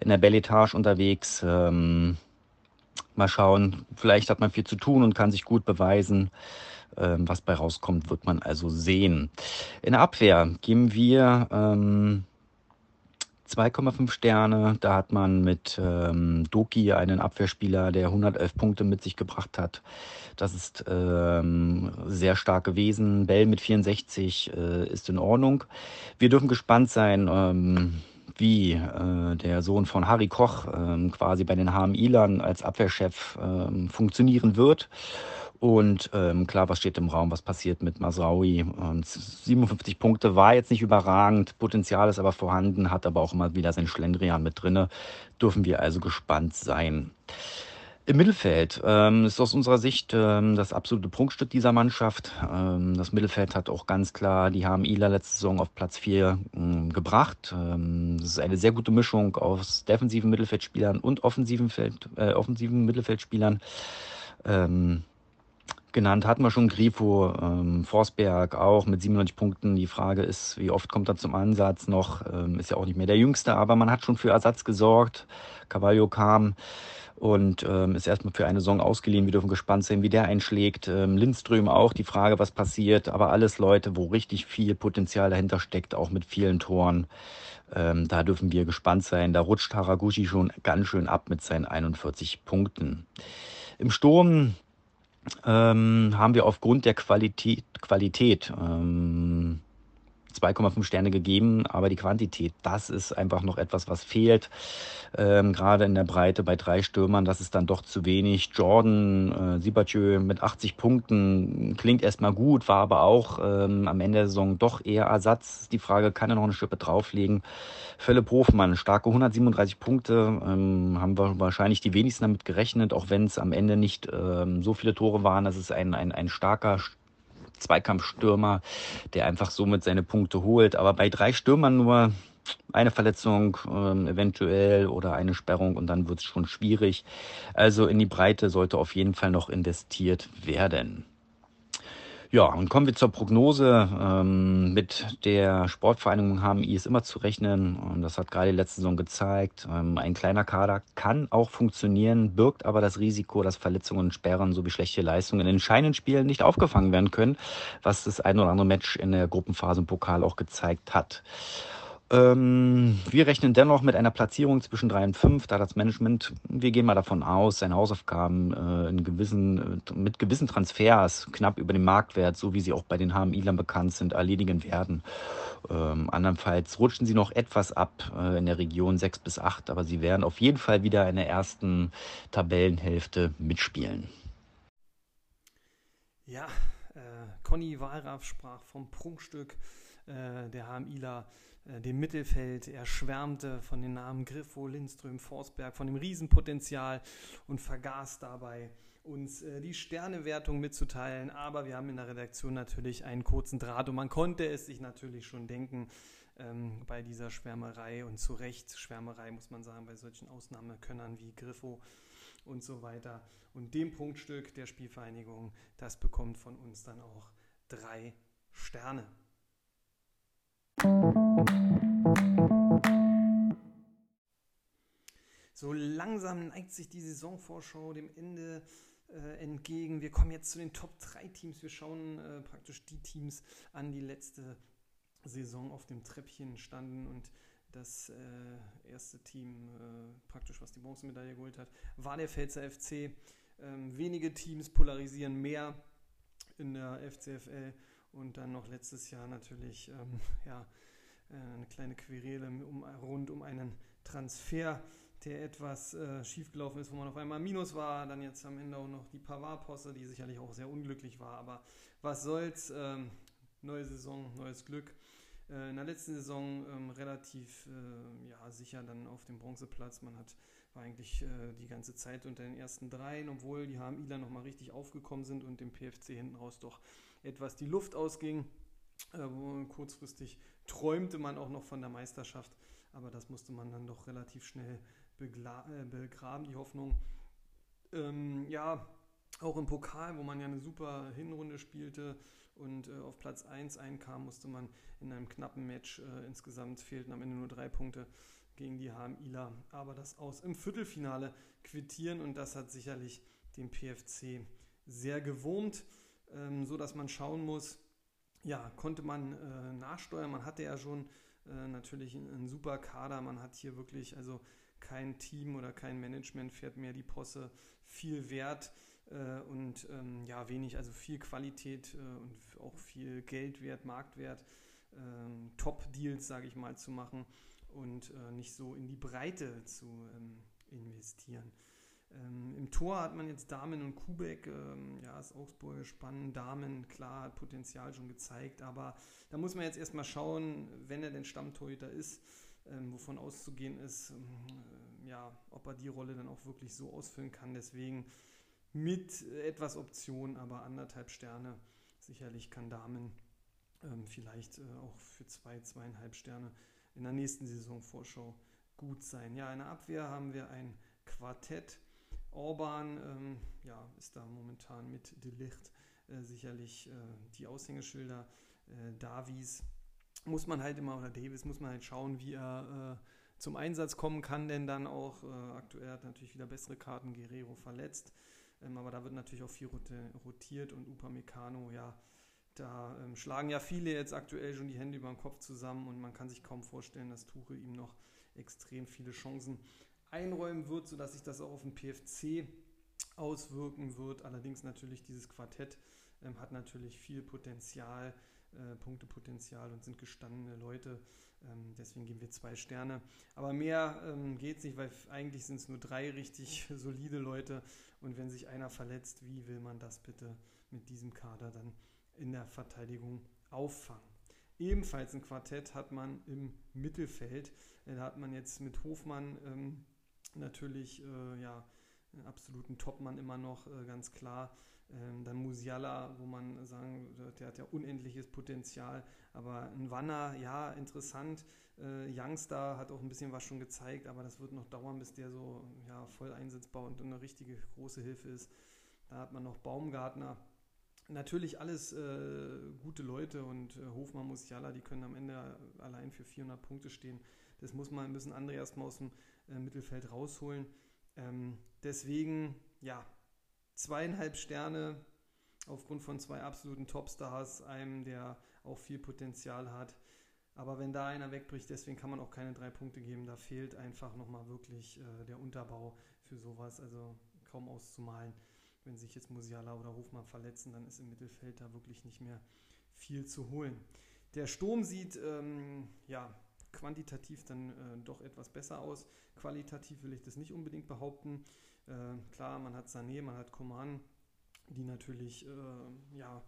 in der Belletage unterwegs. Ähm, mal schauen. Vielleicht hat man viel zu tun und kann sich gut beweisen. Ähm, was bei rauskommt, wird man also sehen. In der Abwehr geben wir ähm, 2,5 Sterne. Da hat man mit ähm, Doki einen Abwehrspieler, der 111 Punkte mit sich gebracht hat. Das ist ähm, sehr stark gewesen. Bell mit 64 äh, ist in Ordnung. Wir dürfen gespannt sein, ähm, wie äh, der Sohn von Harry Koch ähm, quasi bei den HMI-Lern als Abwehrchef ähm, funktionieren wird. Und ähm, klar, was steht im Raum, was passiert mit Masraoui? Und 57 Punkte war jetzt nicht überragend, Potenzial ist aber vorhanden, hat aber auch immer wieder sein Schlendrian mit drinne. Dürfen wir also gespannt sein. Im Mittelfeld ähm, ist aus unserer Sicht ähm, das absolute Prunkstück dieser Mannschaft. Ähm, das Mittelfeld hat auch ganz klar die HMIler letzte Saison auf Platz 4 ähm, gebracht. Ähm, das ist eine sehr gute Mischung aus defensiven Mittelfeldspielern und offensiven, Feld, äh, offensiven Mittelfeldspielern. Ähm, genannt hatten wir schon Grifo, ähm, Forsberg auch mit 97 Punkten. Die Frage ist, wie oft kommt er zum Ansatz noch? Ähm, ist ja auch nicht mehr der Jüngste, aber man hat schon für Ersatz gesorgt. Cavallo kam und ähm, ist erstmal für eine Saison ausgeliehen. Wir dürfen gespannt sein, wie der einschlägt. Ähm, Lindström auch, die Frage, was passiert. Aber alles Leute, wo richtig viel Potenzial dahinter steckt, auch mit vielen Toren. Ähm, da dürfen wir gespannt sein. Da rutscht Haraguchi schon ganz schön ab mit seinen 41 Punkten. Im Sturm ähm, haben wir aufgrund der Qualität, Qualität ähm, 2,5 Sterne gegeben, aber die Quantität, das ist einfach noch etwas, was fehlt. Ähm, gerade in der Breite bei drei Stürmern, das ist dann doch zu wenig. Jordan äh, Sibachö mit 80 Punkten klingt erstmal gut, war aber auch ähm, am Ende der Saison doch eher Ersatz. Die Frage, kann er noch eine Schippe drauflegen? Philipp Hofmann, starke 137 Punkte, ähm, haben wir wahrscheinlich die wenigsten damit gerechnet, auch wenn es am Ende nicht ähm, so viele Tore waren. Das ist ein, ein, ein starker Zweikampfstürmer, der einfach somit seine Punkte holt. Aber bei drei Stürmern nur eine Verletzung ähm, eventuell oder eine Sperrung und dann wird es schon schwierig. Also in die Breite sollte auf jeden Fall noch investiert werden. Ja, und kommen wir zur Prognose. Ähm, mit der Sportvereinigung HMI ist immer zu rechnen. Und das hat gerade die letzte Saison gezeigt. Ähm, ein kleiner Kader kann auch funktionieren, birgt aber das Risiko, dass Verletzungen und Sperren sowie schlechte Leistungen in den entscheidenden Spielen nicht aufgefangen werden können, was das ein oder andere Match in der Gruppenphase im Pokal auch gezeigt hat. Ähm, wir rechnen dennoch mit einer Platzierung zwischen 3 und 5, da das Management, wir gehen mal davon aus, seine Hausaufgaben äh, in gewissen, äh, mit gewissen Transfers knapp über den Marktwert, so wie sie auch bei den HMI-Lern bekannt sind, erledigen werden. Ähm, andernfalls rutschen sie noch etwas ab äh, in der Region 6 bis 8, aber sie werden auf jeden Fall wieder in der ersten Tabellenhälfte mitspielen. Ja, äh, Conny Walraff sprach vom Prunkstück äh, der HMIler dem Mittelfeld. Er schwärmte von den Namen Griffo, Lindström, Forsberg, von dem Riesenpotenzial und vergaß dabei, uns äh, die Sternewertung mitzuteilen. Aber wir haben in der Redaktion natürlich einen kurzen Draht und man konnte es sich natürlich schon denken ähm, bei dieser Schwärmerei und zu Recht Schwärmerei, muss man sagen, bei solchen Ausnahmekönnern wie Griffo und so weiter. Und dem Punktstück der Spielvereinigung, das bekommt von uns dann auch drei Sterne. So langsam neigt sich die Saisonvorschau dem Ende äh, entgegen. Wir kommen jetzt zu den Top 3 Teams. Wir schauen äh, praktisch die Teams an, die letzte Saison auf dem Treppchen standen und das äh, erste Team, äh, praktisch was die Bronzemedaille geholt hat, war der Pfälzer FC. Ähm, wenige Teams polarisieren mehr in der FCFL und dann noch letztes Jahr natürlich ähm, ja, eine kleine Querele um, rund um einen Transfer, der etwas äh, schiefgelaufen ist, wo man auf einmal Minus war. Dann jetzt am Ende auch noch die Pavard-Posse, die sicherlich auch sehr unglücklich war. Aber was soll's? Ähm, neue Saison, neues Glück. Äh, in der letzten Saison ähm, relativ äh, ja, sicher dann auf dem Bronzeplatz. Man hat, war eigentlich äh, die ganze Zeit unter den ersten dreien, obwohl die HMIler nochmal richtig aufgekommen sind und dem PFC hinten raus doch etwas die Luft ausging. Äh, kurzfristig träumte man auch noch von der Meisterschaft, aber das musste man dann doch relativ schnell äh, begraben, die Hoffnung. Ähm, ja, auch im Pokal, wo man ja eine super Hinrunde spielte und äh, auf Platz 1 einkam, musste man in einem knappen Match äh, insgesamt fehlten am Ende nur drei Punkte gegen die HMIler, aber das aus im Viertelfinale quittieren und das hat sicherlich den PFC sehr gewurmt, ähm, so dass man schauen muss, ja, konnte man äh, nachsteuern. Man hatte ja schon äh, natürlich einen, super Kader. Man hat hier wirklich, also kein Team oder kein Management fährt mehr die Posse viel wert äh, und ähm, ja, wenig, also viel Qualität äh, und auch viel Geldwert, Marktwert, ähm, Top-Deals, sage ich mal, zu machen und äh, nicht so in die Breite zu ähm, investieren. Ähm, Im Tor hat man jetzt Damen und Kubek, ähm, ja, ist Augsburg spannend. Damen, klar, hat Potenzial schon gezeigt, aber da muss man jetzt erstmal schauen, wenn er denn Stammtorhüter ist, ähm, wovon auszugehen ist, ähm, ja, ob er die Rolle dann auch wirklich so ausfüllen kann. Deswegen mit etwas Option, aber anderthalb Sterne. Sicherlich kann Damen ähm, vielleicht äh, auch für zwei, zweieinhalb Sterne in der nächsten Saison Vorschau gut sein. Ja, in der Abwehr haben wir ein Quartett Orban ähm, ja, ist da momentan mit Delicht äh, sicherlich äh, die Aushängeschilder. Äh, Davies muss man halt immer, oder Davis muss man halt schauen, wie er äh, zum Einsatz kommen kann, denn dann auch äh, aktuell hat natürlich wieder bessere Karten, Guerrero verletzt. Ähm, aber da wird natürlich auch viel rotiert und Upamecano, ja, da ähm, schlagen ja viele jetzt aktuell schon die Hände über den Kopf zusammen und man kann sich kaum vorstellen, dass Tuchel ihm noch extrem viele Chancen einräumen wird, sodass sich das auch auf den PFC auswirken wird. Allerdings natürlich dieses Quartett ähm, hat natürlich viel Potenzial, äh, Punktepotenzial und sind gestandene Leute. Ähm, deswegen geben wir zwei Sterne. Aber mehr ähm, geht es nicht, weil eigentlich sind es nur drei richtig solide Leute. Und wenn sich einer verletzt, wie will man das bitte mit diesem Kader dann in der Verteidigung auffangen? Ebenfalls ein Quartett hat man im Mittelfeld. Äh, da hat man jetzt mit Hofmann ähm, natürlich äh, ja, absoluten Topmann immer noch, äh, ganz klar. Ähm, dann Musiala, wo man sagen, der hat ja unendliches Potenzial. Aber ein Wanner, ja, interessant. Äh, Youngster hat auch ein bisschen was schon gezeigt, aber das wird noch dauern, bis der so ja, voll einsetzbar und eine richtige große Hilfe ist. Da hat man noch Baumgartner. Natürlich alles äh, gute Leute und äh, Hofmann, Musiala, die können am Ende allein für 400 Punkte stehen. Das muss man, müssen andere erstmal aus dem äh, Mittelfeld rausholen. Ähm, deswegen, ja, zweieinhalb Sterne aufgrund von zwei absoluten Topstars, einem, der auch viel Potenzial hat. Aber wenn da einer wegbricht, deswegen kann man auch keine drei Punkte geben. Da fehlt einfach nochmal wirklich äh, der Unterbau für sowas. Also kaum auszumalen. Wenn sich jetzt Musiala oder Hofmann verletzen, dann ist im Mittelfeld da wirklich nicht mehr viel zu holen. Der Sturm sieht ähm, ja quantitativ dann äh, doch etwas besser aus. Qualitativ will ich das nicht unbedingt behaupten. Äh, klar, man hat Sané, man hat Coman, die natürlich äh, ja,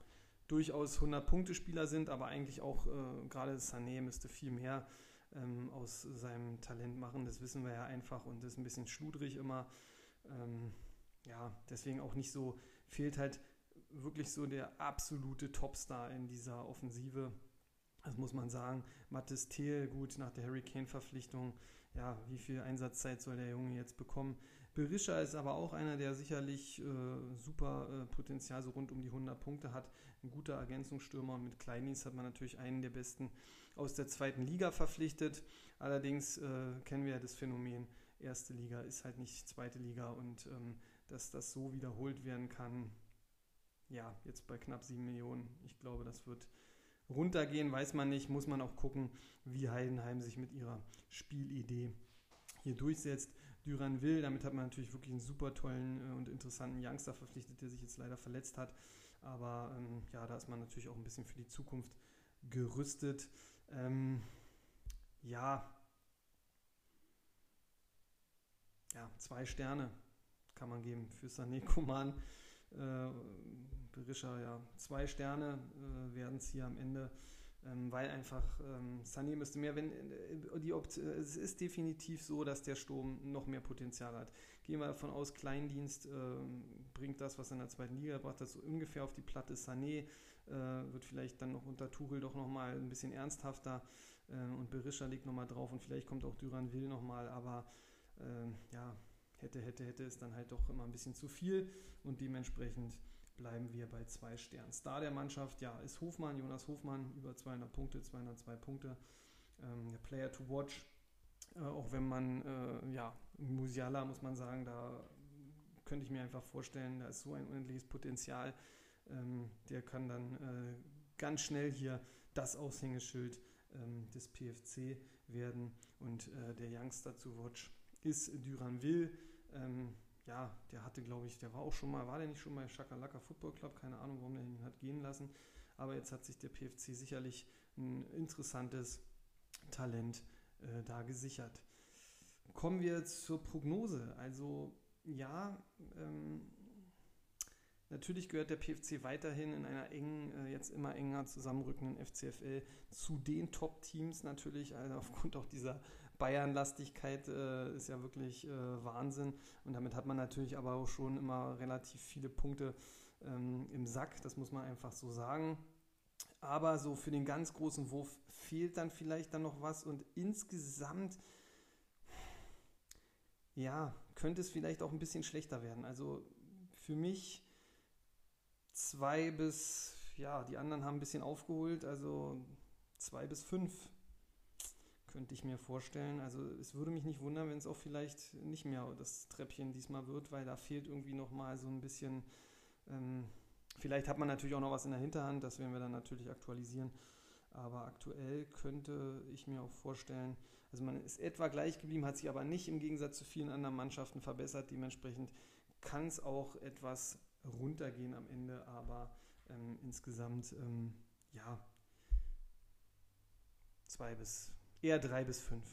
durchaus 100-Punkte-Spieler sind, aber eigentlich auch äh, gerade Sané müsste viel mehr ähm, aus seinem Talent machen. Das wissen wir ja einfach und das ist ein bisschen schludrig immer. Ähm, ja, deswegen auch nicht so, fehlt halt wirklich so der absolute Topstar in dieser Offensive. Das muss man sagen. Mathis Thiel, gut, nach der Hurricane-Verpflichtung, ja, wie viel Einsatzzeit soll der Junge jetzt bekommen? Berisha ist aber auch einer, der sicherlich äh, super äh, Potenzial so rund um die 100 Punkte hat. Ein guter Ergänzungsstürmer und mit Kleindienst hat man natürlich einen der besten aus der zweiten Liga verpflichtet. Allerdings äh, kennen wir ja das Phänomen, erste Liga ist halt nicht zweite Liga und ähm, dass das so wiederholt werden kann. Ja, jetzt bei knapp 7 Millionen. Ich glaube, das wird runtergehen, weiß man nicht. Muss man auch gucken, wie Heidenheim sich mit ihrer Spielidee hier durchsetzt. Düran Will, damit hat man natürlich wirklich einen super tollen äh, und interessanten Youngster verpflichtet, der sich jetzt leider verletzt hat. Aber ähm, ja, da ist man natürlich auch ein bisschen für die Zukunft gerüstet. Ähm, ja, ja, zwei Sterne kann man geben für Sané Kuman. Äh, Berisha, ja, zwei Sterne äh, werden es hier am Ende, ähm, weil einfach ähm, Sané müsste mehr, wenn äh, die Opt es ist definitiv so, dass der Sturm noch mehr Potenzial hat. Gehen wir davon aus, Kleindienst äh, bringt das, was er in der zweiten Liga braucht, das so ungefähr auf die Platte. Sané äh, wird vielleicht dann noch unter Tuchel doch nochmal ein bisschen ernsthafter äh, und Berisha liegt nochmal drauf und vielleicht kommt auch Duran Will nochmal, aber äh, ja, hätte, hätte, hätte ist dann halt doch immer ein bisschen zu viel und dementsprechend bleiben wir bei zwei Sternen. Star der Mannschaft, ja, ist Hofmann, Jonas Hofmann, über 200 Punkte, 202 Punkte. Ähm, Player to watch, äh, auch wenn man, äh, ja, Musiala muss man sagen, da könnte ich mir einfach vorstellen, da ist so ein unendliches Potenzial. Ähm, der kann dann äh, ganz schnell hier das Aushängeschild ähm, des PFC werden. Und äh, der Youngster zu Watch ist Duran Will. Ähm, ja, der hatte, glaube ich, der war auch schon mal, war der nicht schon mal Shakalaka Football Club? Keine Ahnung, warum der ihn hat gehen lassen. Aber jetzt hat sich der PFC sicherlich ein interessantes Talent äh, da gesichert. Kommen wir zur Prognose. Also ja, ähm, natürlich gehört der PFC weiterhin in einer engen, äh, jetzt immer enger zusammenrückenden FCFL zu den Top-Teams natürlich, also aufgrund auch dieser Bayern-Lastigkeit äh, ist ja wirklich äh, Wahnsinn. Und damit hat man natürlich aber auch schon immer relativ viele Punkte ähm, im Sack, das muss man einfach so sagen. Aber so für den ganz großen Wurf fehlt dann vielleicht dann noch was und insgesamt, ja, könnte es vielleicht auch ein bisschen schlechter werden. Also für mich zwei bis, ja, die anderen haben ein bisschen aufgeholt, also zwei bis fünf könnte ich mir vorstellen. Also es würde mich nicht wundern, wenn es auch vielleicht nicht mehr das Treppchen diesmal wird, weil da fehlt irgendwie noch mal so ein bisschen. Ähm, vielleicht hat man natürlich auch noch was in der Hinterhand, das werden wir dann natürlich aktualisieren. Aber aktuell könnte ich mir auch vorstellen, also man ist etwa gleich geblieben, hat sich aber nicht im Gegensatz zu vielen anderen Mannschaften verbessert. Dementsprechend kann es auch etwas runtergehen am Ende, aber ähm, insgesamt ähm, ja zwei bis eher drei bis fünf,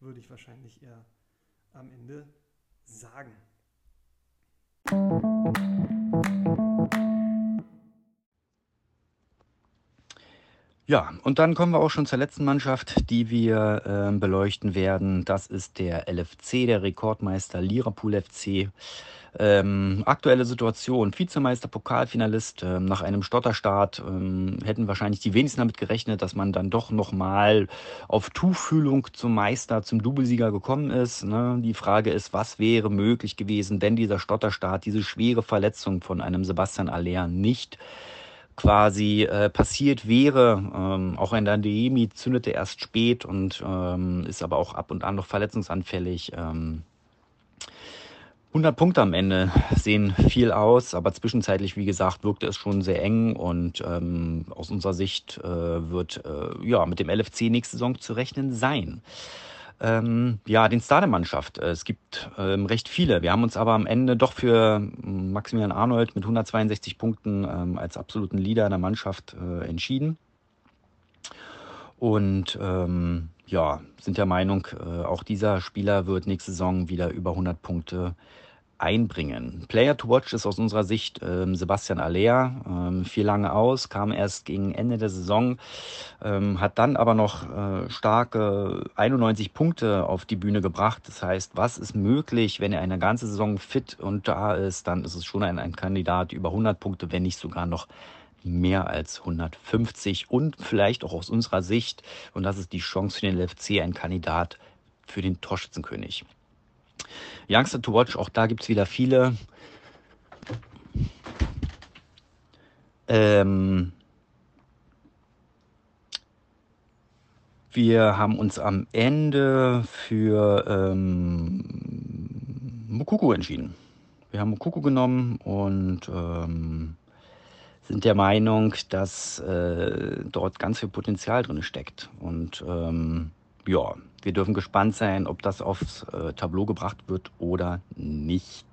würde ich wahrscheinlich eher am Ende sagen. Ja, und dann kommen wir auch schon zur letzten Mannschaft, die wir äh, beleuchten werden. Das ist der LFC, der Rekordmeister Lirapool FC. Ähm, aktuelle Situation, Vizemeister, Pokalfinalist, ähm, nach einem Stotterstart ähm, hätten wahrscheinlich die wenigsten damit gerechnet, dass man dann doch nochmal auf Tuchfühlung zum Meister, zum Doublesieger gekommen ist. Ne? Die Frage ist, was wäre möglich gewesen, wenn dieser Stotterstart, diese schwere Verletzung von einem Sebastian Aller nicht quasi äh, passiert wäre. Ähm, auch ein Dandemi zündete erst spät und ähm, ist aber auch ab und an noch verletzungsanfällig. Ähm, 100 Punkte am Ende sehen viel aus, aber zwischenzeitlich, wie gesagt, wirkte es schon sehr eng und ähm, aus unserer Sicht äh, wird äh, ja mit dem LFC nächste Saison zu rechnen sein. Ähm, ja, den Star der Mannschaft. Es gibt ähm, recht viele. Wir haben uns aber am Ende doch für Maximilian Arnold mit 162 Punkten ähm, als absoluten Leader der Mannschaft äh, entschieden. Und ähm, ja, sind der Meinung, äh, auch dieser Spieler wird nächste Saison wieder über 100 Punkte einbringen. Player to watch ist aus unserer Sicht ähm, Sebastian Aller. Ähm, fiel lange aus, kam erst gegen Ende der Saison, ähm, hat dann aber noch äh, starke 91 Punkte auf die Bühne gebracht. Das heißt, was ist möglich, wenn er eine ganze Saison fit und da ist, dann ist es schon ein, ein Kandidat über 100 Punkte, wenn nicht sogar noch mehr als 150 und vielleicht auch aus unserer Sicht, und das ist die Chance für den LFC, ein Kandidat für den Torschützenkönig. Youngster to Watch, auch da gibt es wieder viele. Ähm, wir haben uns am Ende für ähm, Mukuku entschieden. wir haben Kuku genommen und ähm, sind der Meinung, dass äh, dort ganz viel Potenzial drin steckt. Und ähm, ja, wir dürfen gespannt sein, ob das aufs äh, Tableau gebracht wird oder nicht.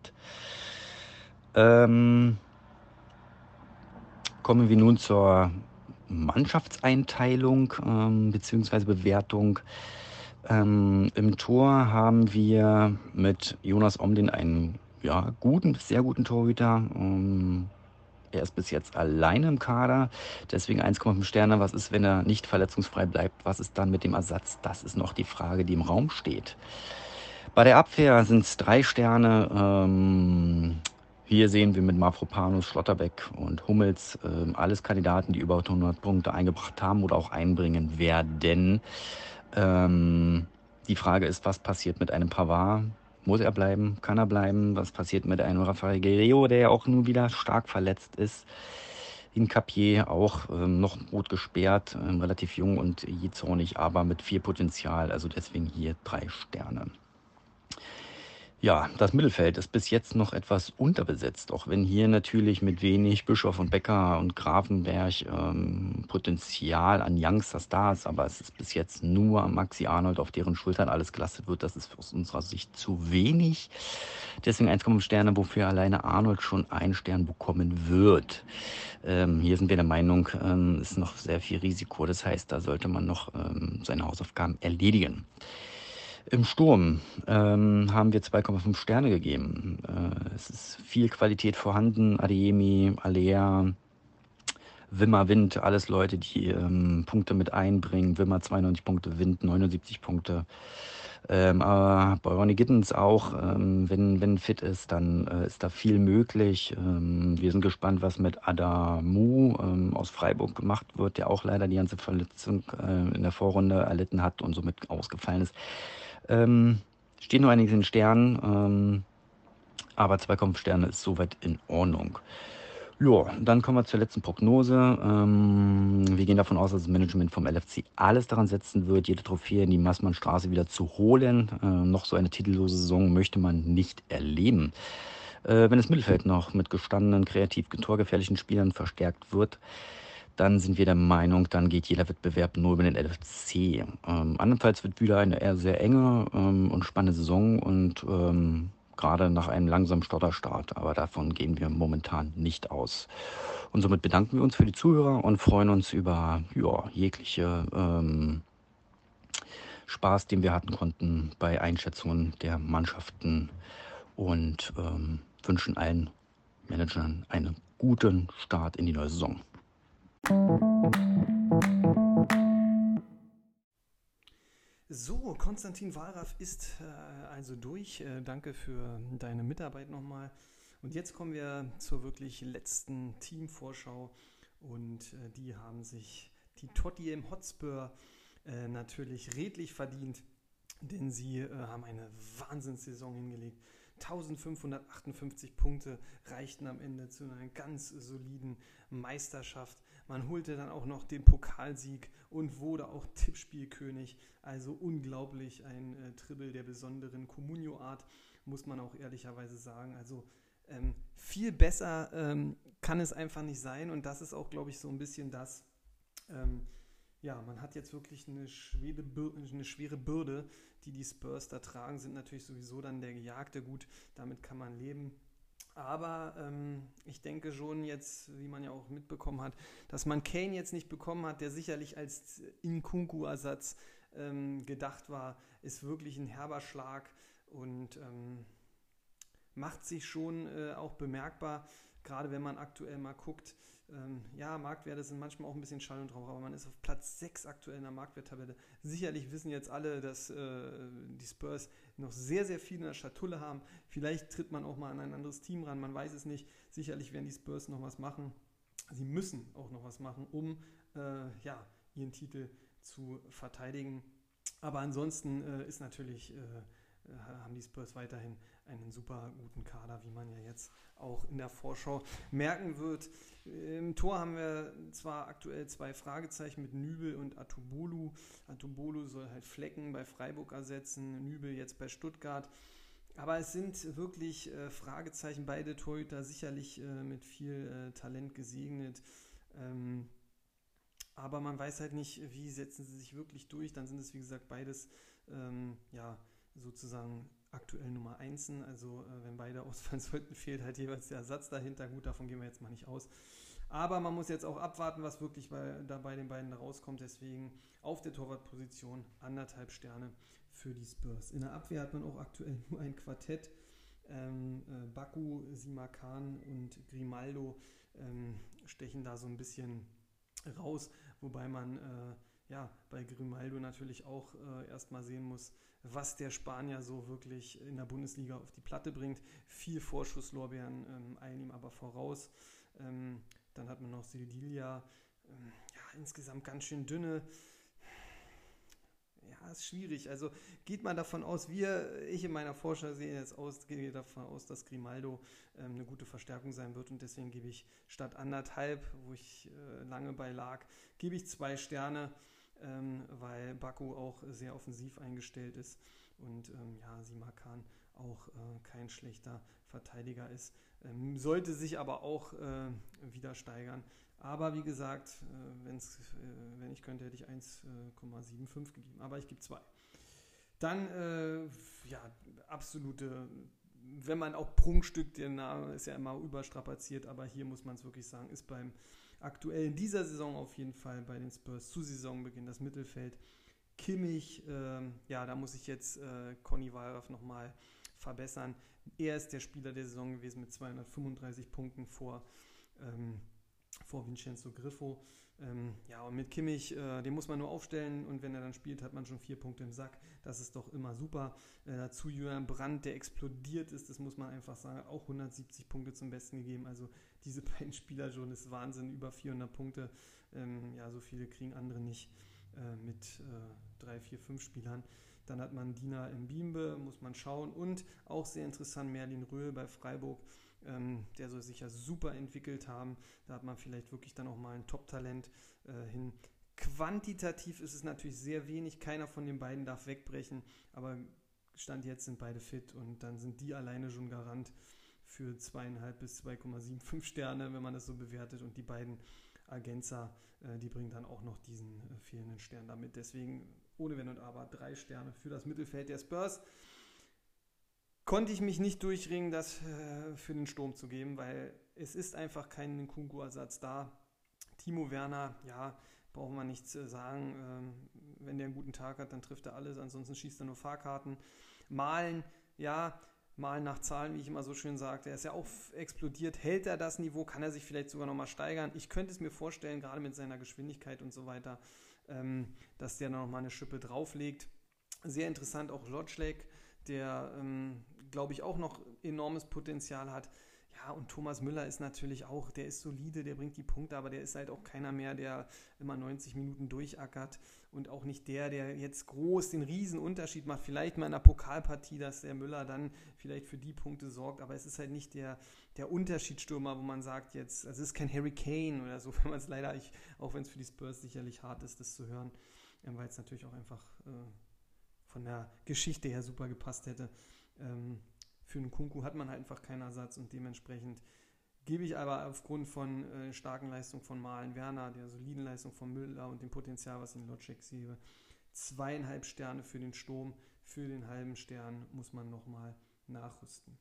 Ähm, kommen wir nun zur Mannschaftseinteilung ähm, bzw. Bewertung. Ähm, Im Tor haben wir mit Jonas Omlin einen ja, guten, sehr guten Torhüter. Ähm, er ist bis jetzt alleine im Kader, deswegen 1,5 Sterne. Was ist, wenn er nicht verletzungsfrei bleibt? Was ist dann mit dem Ersatz? Das ist noch die Frage, die im Raum steht. Bei der Abwehr sind es drei Sterne. Ähm, hier sehen wir mit Mafropanus, Schlotterbeck und Hummels äh, alles Kandidaten, die über 100 Punkte eingebracht haben oder auch einbringen werden. Ähm, die Frage ist, was passiert mit einem Pavard? Muss er bleiben? Kann er bleiben? Was passiert mit einem Rafael Guerrero, der ja auch nun wieder stark verletzt ist? In Capier auch ähm, noch rot gesperrt, ähm, relativ jung und jähzornig, aber mit viel Potenzial. Also deswegen hier drei Sterne. Ja, das Mittelfeld ist bis jetzt noch etwas unterbesetzt, auch wenn hier natürlich mit wenig Bischof und Becker und Grafenberg ähm, Potenzial an Youngsters da ist, aber es ist bis jetzt nur Maxi Arnold, auf deren Schultern alles gelastet wird. Das ist aus unserer Sicht zu wenig. Deswegen 1,5 Sterne, wofür alleine Arnold schon einen Stern bekommen wird. Ähm, hier sind wir der Meinung, ähm, ist noch sehr viel Risiko. Das heißt, da sollte man noch ähm, seine Hausaufgaben erledigen. Im Sturm ähm, haben wir 2,5 Sterne gegeben. Äh, es ist viel Qualität vorhanden. Adeyemi, Alea, Wimmer, Wind, alles Leute, die ähm, Punkte mit einbringen. Wimmer 92 Punkte, Wind 79 Punkte. Ähm, aber bei Ronny Gittens auch, ähm, wenn, wenn fit ist, dann äh, ist da viel möglich. Ähm, wir sind gespannt, was mit Adamu ähm, aus Freiburg gemacht wird, der auch leider die ganze Verletzung äh, in der Vorrunde erlitten hat und somit ausgefallen ist. Ähm, steht nur einiges in Sternen, ähm, aber 2,5 Sterne ist soweit in Ordnung. Ja, dann kommen wir zur letzten Prognose. Ähm, wir gehen davon aus, dass das Management vom LFC alles daran setzen wird, jede Trophäe in die Massmannstraße wieder zu holen. Äh, noch so eine titellose Saison möchte man nicht erleben. Äh, wenn das Mittelfeld noch mit gestandenen, kreativ torgefährlichen Spielern verstärkt wird, dann sind wir der Meinung, dann geht jeder Wettbewerb nur über den LFC. Ähm, andernfalls wird wieder eine eher sehr enge ähm, und spannende Saison und ähm, gerade nach einem langsamen Stotterstart. Aber davon gehen wir momentan nicht aus. Und somit bedanken wir uns für die Zuhörer und freuen uns über ja, jegliche ähm, Spaß, den wir hatten konnten bei Einschätzungen der Mannschaften und ähm, wünschen allen Managern einen guten Start in die neue Saison. So, Konstantin Wallraff ist äh, also durch. Äh, danke für deine Mitarbeit nochmal. Und jetzt kommen wir zur wirklich letzten Teamvorschau. Und äh, die haben sich die Totti im Hotspur äh, natürlich redlich verdient, denn sie äh, haben eine Wahnsinnssaison hingelegt. 1558 Punkte reichten am Ende zu einer ganz soliden Meisterschaft. Man holte dann auch noch den Pokalsieg und wurde auch Tippspielkönig. Also unglaublich ein äh, Triple der besonderen Comunio-Art, muss man auch ehrlicherweise sagen. Also ähm, viel besser ähm, kann es einfach nicht sein und das ist auch, glaube ich, so ein bisschen das. Ähm, ja, man hat jetzt wirklich eine schwere, eine schwere Bürde, die die Spurs da tragen, sind natürlich sowieso dann der Gejagte. Gut, damit kann man leben. Aber ähm, ich denke schon jetzt, wie man ja auch mitbekommen hat, dass man Kane jetzt nicht bekommen hat, der sicherlich als Inkunku-Ersatz ähm, gedacht war, ist wirklich ein herber Schlag und ähm, macht sich schon äh, auch bemerkbar, gerade wenn man aktuell mal guckt. Ähm, ja, Marktwerte sind manchmal auch ein bisschen Schall und Rauch, aber man ist auf Platz 6 aktuell in der Marktwerttabelle. Sicherlich wissen jetzt alle, dass äh, die Spurs noch sehr, sehr viel in der Schatulle haben. Vielleicht tritt man auch mal an ein anderes Team ran, man weiß es nicht. Sicherlich werden die Spurs noch was machen. Sie müssen auch noch was machen, um äh, ja, ihren Titel zu verteidigen. Aber ansonsten äh, ist natürlich, äh, haben die Spurs weiterhin einen super guten Kader, wie man ja jetzt auch in der Vorschau merken wird. Im Tor haben wir zwar aktuell zwei Fragezeichen mit Nübel und Atubolu. Atubolu soll halt Flecken bei Freiburg ersetzen, Nübel jetzt bei Stuttgart. aber es sind wirklich äh, Fragezeichen, beide Torhüter sicherlich äh, mit viel äh, Talent gesegnet. Ähm, aber man weiß halt nicht, wie setzen sie sich wirklich durch. Dann sind es, wie gesagt, beides ähm, ja, sozusagen aktuell Nummer 1. Also äh, wenn beide ausfallen sollten, fehlt halt jeweils der Ersatz dahinter. Gut, davon gehen wir jetzt mal nicht aus. Aber man muss jetzt auch abwarten, was wirklich bei, da bei den beiden rauskommt. Deswegen auf der Torwartposition anderthalb Sterne für die Spurs. In der Abwehr hat man auch aktuell nur ein Quartett. Ähm, äh, Baku, Simakan und Grimaldo ähm, stechen da so ein bisschen raus, wobei man äh, ja bei Grimaldo natürlich auch äh, erstmal sehen muss, was der Spanier so wirklich in der Bundesliga auf die Platte bringt. Viel Vorschusslorbeeren ähm, eilen ihm aber voraus. Ähm, dann hat man noch Sildilia, ähm, ja, insgesamt ganz schön dünne. Ja, ist schwierig. Also geht man davon aus, wir, ich in meiner Vorschau sehe jetzt aus, gehe davon aus, dass Grimaldo ähm, eine gute Verstärkung sein wird und deswegen gebe ich statt anderthalb, wo ich äh, lange bei lag, gebe ich zwei Sterne ähm, weil Baku auch sehr offensiv eingestellt ist und ähm, ja, Simakan auch äh, kein schlechter Verteidiger ist. Ähm, sollte sich aber auch äh, wieder steigern. Aber wie gesagt, äh, wenn's, äh, wenn ich könnte, hätte ich 1,75 gegeben. Aber ich gebe zwei. Dann, äh, ja, absolute, wenn man auch Prunkstück, der Name ist ja immer überstrapaziert, aber hier muss man es wirklich sagen, ist beim aktuell in dieser Saison auf jeden Fall bei den Spurs zu Saisonbeginn das Mittelfeld. Kimmich, äh, ja, da muss ich jetzt äh, Conny Wallraff nochmal verbessern. Er ist der Spieler der Saison gewesen mit 235 Punkten vor, ähm, vor Vincenzo Griffo. Ähm, ja, und mit Kimmich, äh, den muss man nur aufstellen und wenn er dann spielt, hat man schon vier Punkte im Sack. Das ist doch immer super. Äh, dazu Julian Brandt, der explodiert ist, das muss man einfach sagen, hat auch 170 Punkte zum Besten gegeben. Also diese beiden Spieler schon ist Wahnsinn, über 400 Punkte. Ähm, ja, so viele kriegen andere nicht äh, mit äh, drei, vier, fünf Spielern. Dann hat man Dina im Bimbe, muss man schauen. Und auch sehr interessant, Merlin Röhl bei Freiburg ähm, der soll sich ja super entwickelt haben. Da hat man vielleicht wirklich dann auch mal ein Top-Talent äh, hin. Quantitativ ist es natürlich sehr wenig. Keiner von den beiden darf wegbrechen. Aber Stand jetzt sind beide fit und dann sind die alleine schon Garant für zweieinhalb bis 2,75 Sterne, wenn man das so bewertet. Und die beiden Agenza, äh, die bringen dann auch noch diesen äh, fehlenden Stern damit. Deswegen ohne Wenn und Aber drei Sterne für das Mittelfeld der Spurs konnte ich mich nicht durchringen, das äh, für den Sturm zu geben, weil es ist einfach kein Nkunku-Ersatz da. Timo Werner, ja, brauchen wir nichts zu sagen. Ähm, wenn der einen guten Tag hat, dann trifft er alles, ansonsten schießt er nur Fahrkarten. Malen, ja, malen nach Zahlen, wie ich immer so schön sagte. Er ist ja auch explodiert. Hält er das Niveau? Kann er sich vielleicht sogar nochmal steigern? Ich könnte es mir vorstellen, gerade mit seiner Geschwindigkeit und so weiter, ähm, dass der nochmal eine Schippe drauflegt. Sehr interessant auch Lodschleck, der ähm, glaube ich, auch noch enormes Potenzial hat. Ja, und Thomas Müller ist natürlich auch, der ist solide, der bringt die Punkte, aber der ist halt auch keiner mehr, der immer 90 Minuten durchackert und auch nicht der, der jetzt groß den Riesenunterschied macht. Vielleicht mal in einer Pokalpartie, dass der Müller dann vielleicht für die Punkte sorgt, aber es ist halt nicht der, der Unterschiedsstürmer, wo man sagt jetzt, also es ist kein Harry Kane oder so, wenn man es leider, ich, auch wenn es für die Spurs sicherlich hart ist, das zu hören, weil es natürlich auch einfach äh, von der Geschichte her super gepasst hätte. Ähm, für einen Kunku hat man halt einfach keinen Ersatz und dementsprechend gebe ich aber aufgrund von äh, starken Leistung von Malen Werner, der soliden Leistung von Müller und dem Potenzial, was ich in Logic sehe, zweieinhalb Sterne für den Sturm. Für den halben Stern muss man nochmal nachrüsten.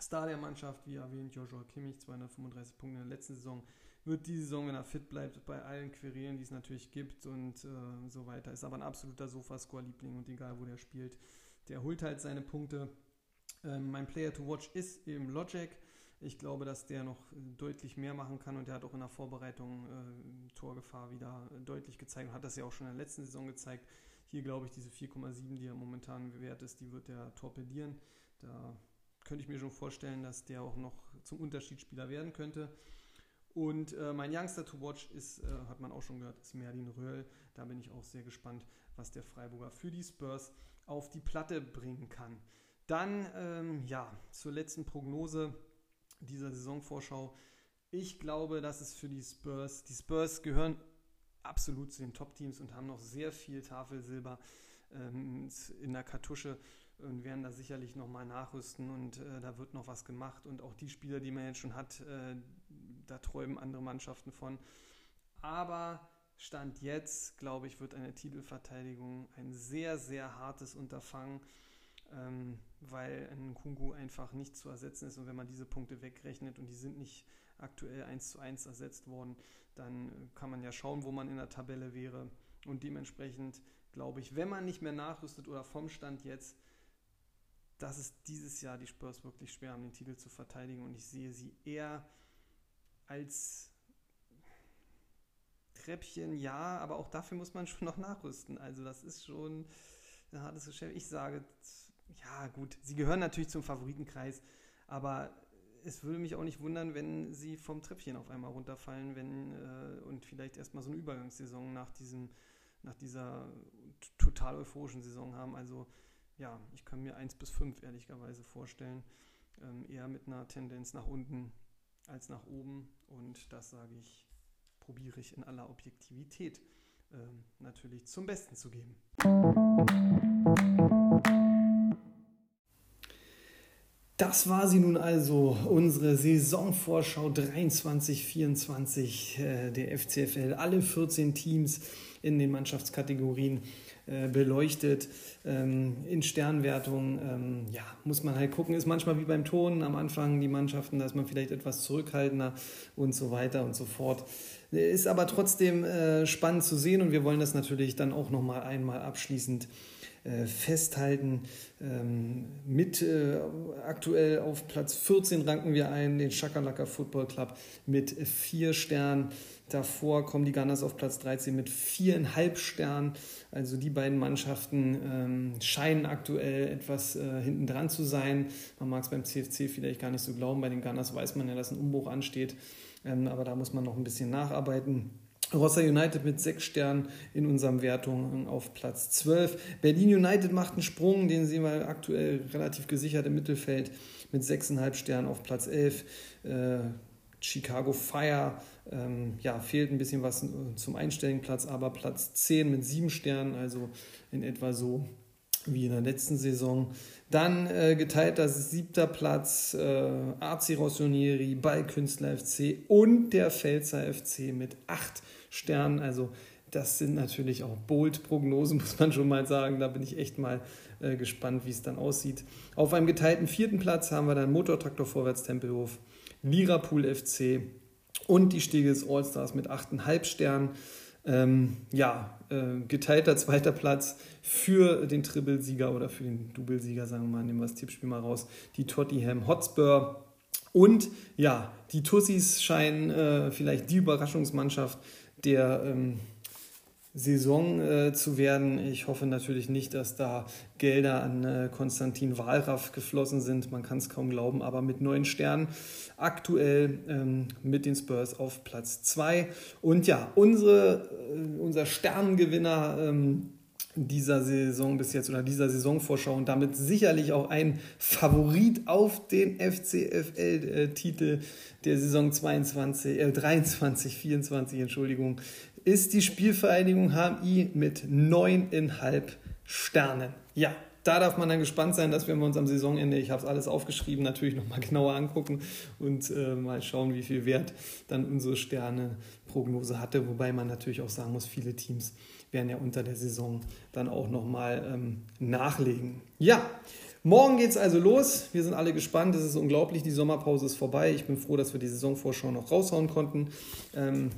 Star der Mannschaft, wie erwähnt, Joshua Kimmich, 235 Punkte in der letzten Saison, wird die Saison, wenn er fit bleibt, bei allen Querelen, die es natürlich gibt und äh, so weiter, ist aber ein absoluter Sofascore-Liebling und egal, wo der spielt, der holt halt seine Punkte. Ähm, mein Player to Watch ist eben Logic. Ich glaube, dass der noch deutlich mehr machen kann und der hat auch in der Vorbereitung äh, Torgefahr wieder deutlich gezeigt und hat das ja auch schon in der letzten Saison gezeigt. Hier glaube ich, diese 4,7, die er momentan wert ist, die wird er torpedieren. Da könnte ich mir schon vorstellen, dass der auch noch zum Unterschiedsspieler werden könnte. Und äh, mein Youngster to watch ist, äh, hat man auch schon gehört, ist Merlin Röhl. Da bin ich auch sehr gespannt, was der Freiburger für die Spurs auf die Platte bringen kann. Dann, ähm, ja, zur letzten Prognose dieser Saisonvorschau. Ich glaube, dass es für die Spurs, die Spurs gehören absolut zu den Top-Teams und haben noch sehr viel Tafelsilber ähm, in der Kartusche. und werden da sicherlich nochmal nachrüsten und äh, da wird noch was gemacht. Und auch die Spieler, die man jetzt schon hat, äh, da träumen andere Mannschaften von. Aber Stand jetzt, glaube ich, wird eine Titelverteidigung ein sehr, sehr hartes Unterfangen, ähm, weil ein Kungu einfach nicht zu ersetzen ist. Und wenn man diese Punkte wegrechnet und die sind nicht aktuell 1 zu 1 ersetzt worden, dann äh, kann man ja schauen, wo man in der Tabelle wäre. Und dementsprechend glaube ich, wenn man nicht mehr nachrüstet oder vom Stand jetzt, dass es dieses Jahr die Spurs wirklich schwer haben, den Titel zu verteidigen. Und ich sehe sie eher als Treppchen, ja, aber auch dafür muss man schon noch nachrüsten. Also das ist schon ein hartes Geschäft. Ich sage, ja gut, sie gehören natürlich zum Favoritenkreis, aber es würde mich auch nicht wundern, wenn sie vom Treppchen auf einmal runterfallen, wenn äh, und vielleicht erstmal so eine Übergangssaison nach diesem, nach dieser total euphorischen Saison haben. Also ja, ich kann mir 1 bis 5 ehrlicherweise vorstellen. Ähm, eher mit einer Tendenz nach unten als nach oben. Und das sage ich, probiere ich in aller Objektivität ähm, natürlich zum Besten zu geben. Das war sie nun also, unsere Saisonvorschau 23-24 äh, der FCFL. Alle 14 Teams in den Mannschaftskategorien äh, beleuchtet. Ähm, in Sternwertung, ähm, ja, muss man halt gucken, ist manchmal wie beim Ton am Anfang die Mannschaften, da ist man vielleicht etwas zurückhaltender und so weiter und so fort. Ist aber trotzdem äh, spannend zu sehen und wir wollen das natürlich dann auch nochmal einmal abschließend äh, festhalten. Ähm, mit äh, aktuell auf Platz 14 ranken wir ein, den Shakalaka Football Club mit vier Sternen. Davor kommen die Gunners auf Platz 13 mit viereinhalb Sternen. Also die beiden Mannschaften ähm, scheinen aktuell etwas äh, hinten dran zu sein. Man mag es beim CFC vielleicht gar nicht so glauben. Bei den Gunners weiß man ja, dass ein Umbruch ansteht. Ähm, aber da muss man noch ein bisschen nacharbeiten. Rosser United mit sechs Sternen in unseren Wertungen auf Platz 12. Berlin United macht einen Sprung, den sehen wir aktuell relativ gesichert im Mittelfeld mit sechseinhalb Sternen auf Platz 11. Äh, Chicago Fire, ähm, ja, fehlt ein bisschen was zum Einstellingplatz, aber Platz 10 mit sieben Sternen, also in etwa so wie in der letzten Saison. Dann äh, geteilt das siebter Platz äh, AC Rossonieri, Ballkünstler FC und der Pfälzer FC mit acht Sternen. Also das sind natürlich auch Bold-Prognosen, muss man schon mal sagen. Da bin ich echt mal äh, gespannt, wie es dann aussieht. Auf einem geteilten vierten Platz haben wir dann Motortraktor Vorwärts Tempelhof, Lirapool FC und die Stegels Allstars mit 8,5 Sternen. Ähm, ja, äh, geteilter zweiter Platz für den Triple-Sieger oder für den Double-Sieger, sagen wir mal, nehmen wir das Tippspiel mal raus, die Tottenham Hotspur. Und ja, die Tussis scheinen äh, vielleicht die Überraschungsmannschaft der ähm, Saison äh, zu werden. Ich hoffe natürlich nicht, dass da Gelder an äh, Konstantin Wahlraff geflossen sind. Man kann es kaum glauben, aber mit neun Sternen aktuell ähm, mit den Spurs auf Platz zwei. Und ja, unsere, äh, unser Sternengewinner ähm, dieser Saison bis jetzt oder dieser Saisonvorschau und damit sicherlich auch ein Favorit auf den FCFL-Titel der Saison 22, äh, 23, 24, Entschuldigung, ist die Spielvereinigung HMI mit neuneinhalb Sternen. Ja, da darf man dann gespannt sein, dass wir uns am Saisonende, ich habe es alles aufgeschrieben, natürlich nochmal genauer angucken und äh, mal schauen, wie viel Wert dann unsere Sterne-Prognose hatte. Wobei man natürlich auch sagen muss, viele Teams werden ja unter der Saison dann auch nochmal ähm, nachlegen. Ja, morgen geht es also los. Wir sind alle gespannt. Es ist unglaublich, die Sommerpause ist vorbei. Ich bin froh, dass wir die Saisonvorschau noch raushauen konnten. Ähm,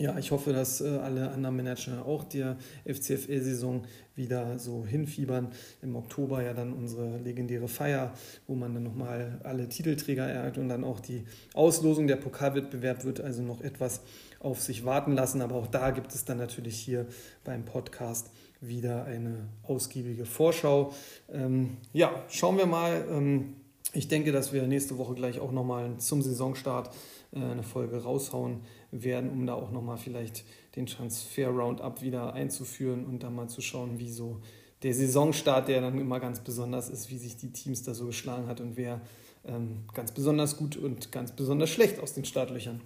ja, ich hoffe, dass äh, alle anderen Manager auch der FCFL-Saison wieder so hinfiebern. Im Oktober ja dann unsere legendäre Feier, wo man dann nochmal alle Titelträger erhält und dann auch die Auslosung der Pokalwettbewerb wird also noch etwas auf sich warten lassen. Aber auch da gibt es dann natürlich hier beim Podcast wieder eine ausgiebige Vorschau. Ähm, ja, schauen wir mal. Ähm, ich denke, dass wir nächste Woche gleich auch nochmal zum Saisonstart äh, eine Folge raushauen werden, um da auch nochmal vielleicht den Transfer-Roundup wieder einzuführen und dann mal zu schauen, wie so der Saisonstart, der dann immer ganz besonders ist, wie sich die Teams da so geschlagen hat und wer ähm, ganz besonders gut und ganz besonders schlecht aus den Startlöchern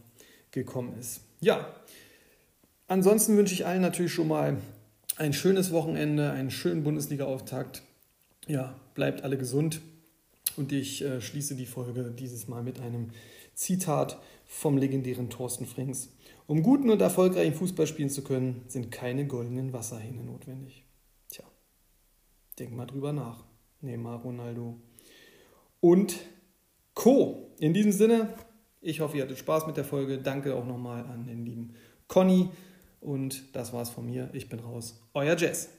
gekommen ist. Ja, ansonsten wünsche ich allen natürlich schon mal ein schönes Wochenende, einen schönen Bundesliga-Auftakt ja, bleibt alle gesund. Und ich äh, schließe die Folge dieses Mal mit einem Zitat vom legendären Thorsten Frings. Um guten und erfolgreichen Fußball spielen zu können, sind keine goldenen Wasserhähne notwendig. Tja, denk mal drüber nach. Neymar, Ronaldo und Co. In diesem Sinne, ich hoffe, ihr hattet Spaß mit der Folge. Danke auch nochmal an den lieben Conny. Und das war's von mir. Ich bin raus. Euer Jess.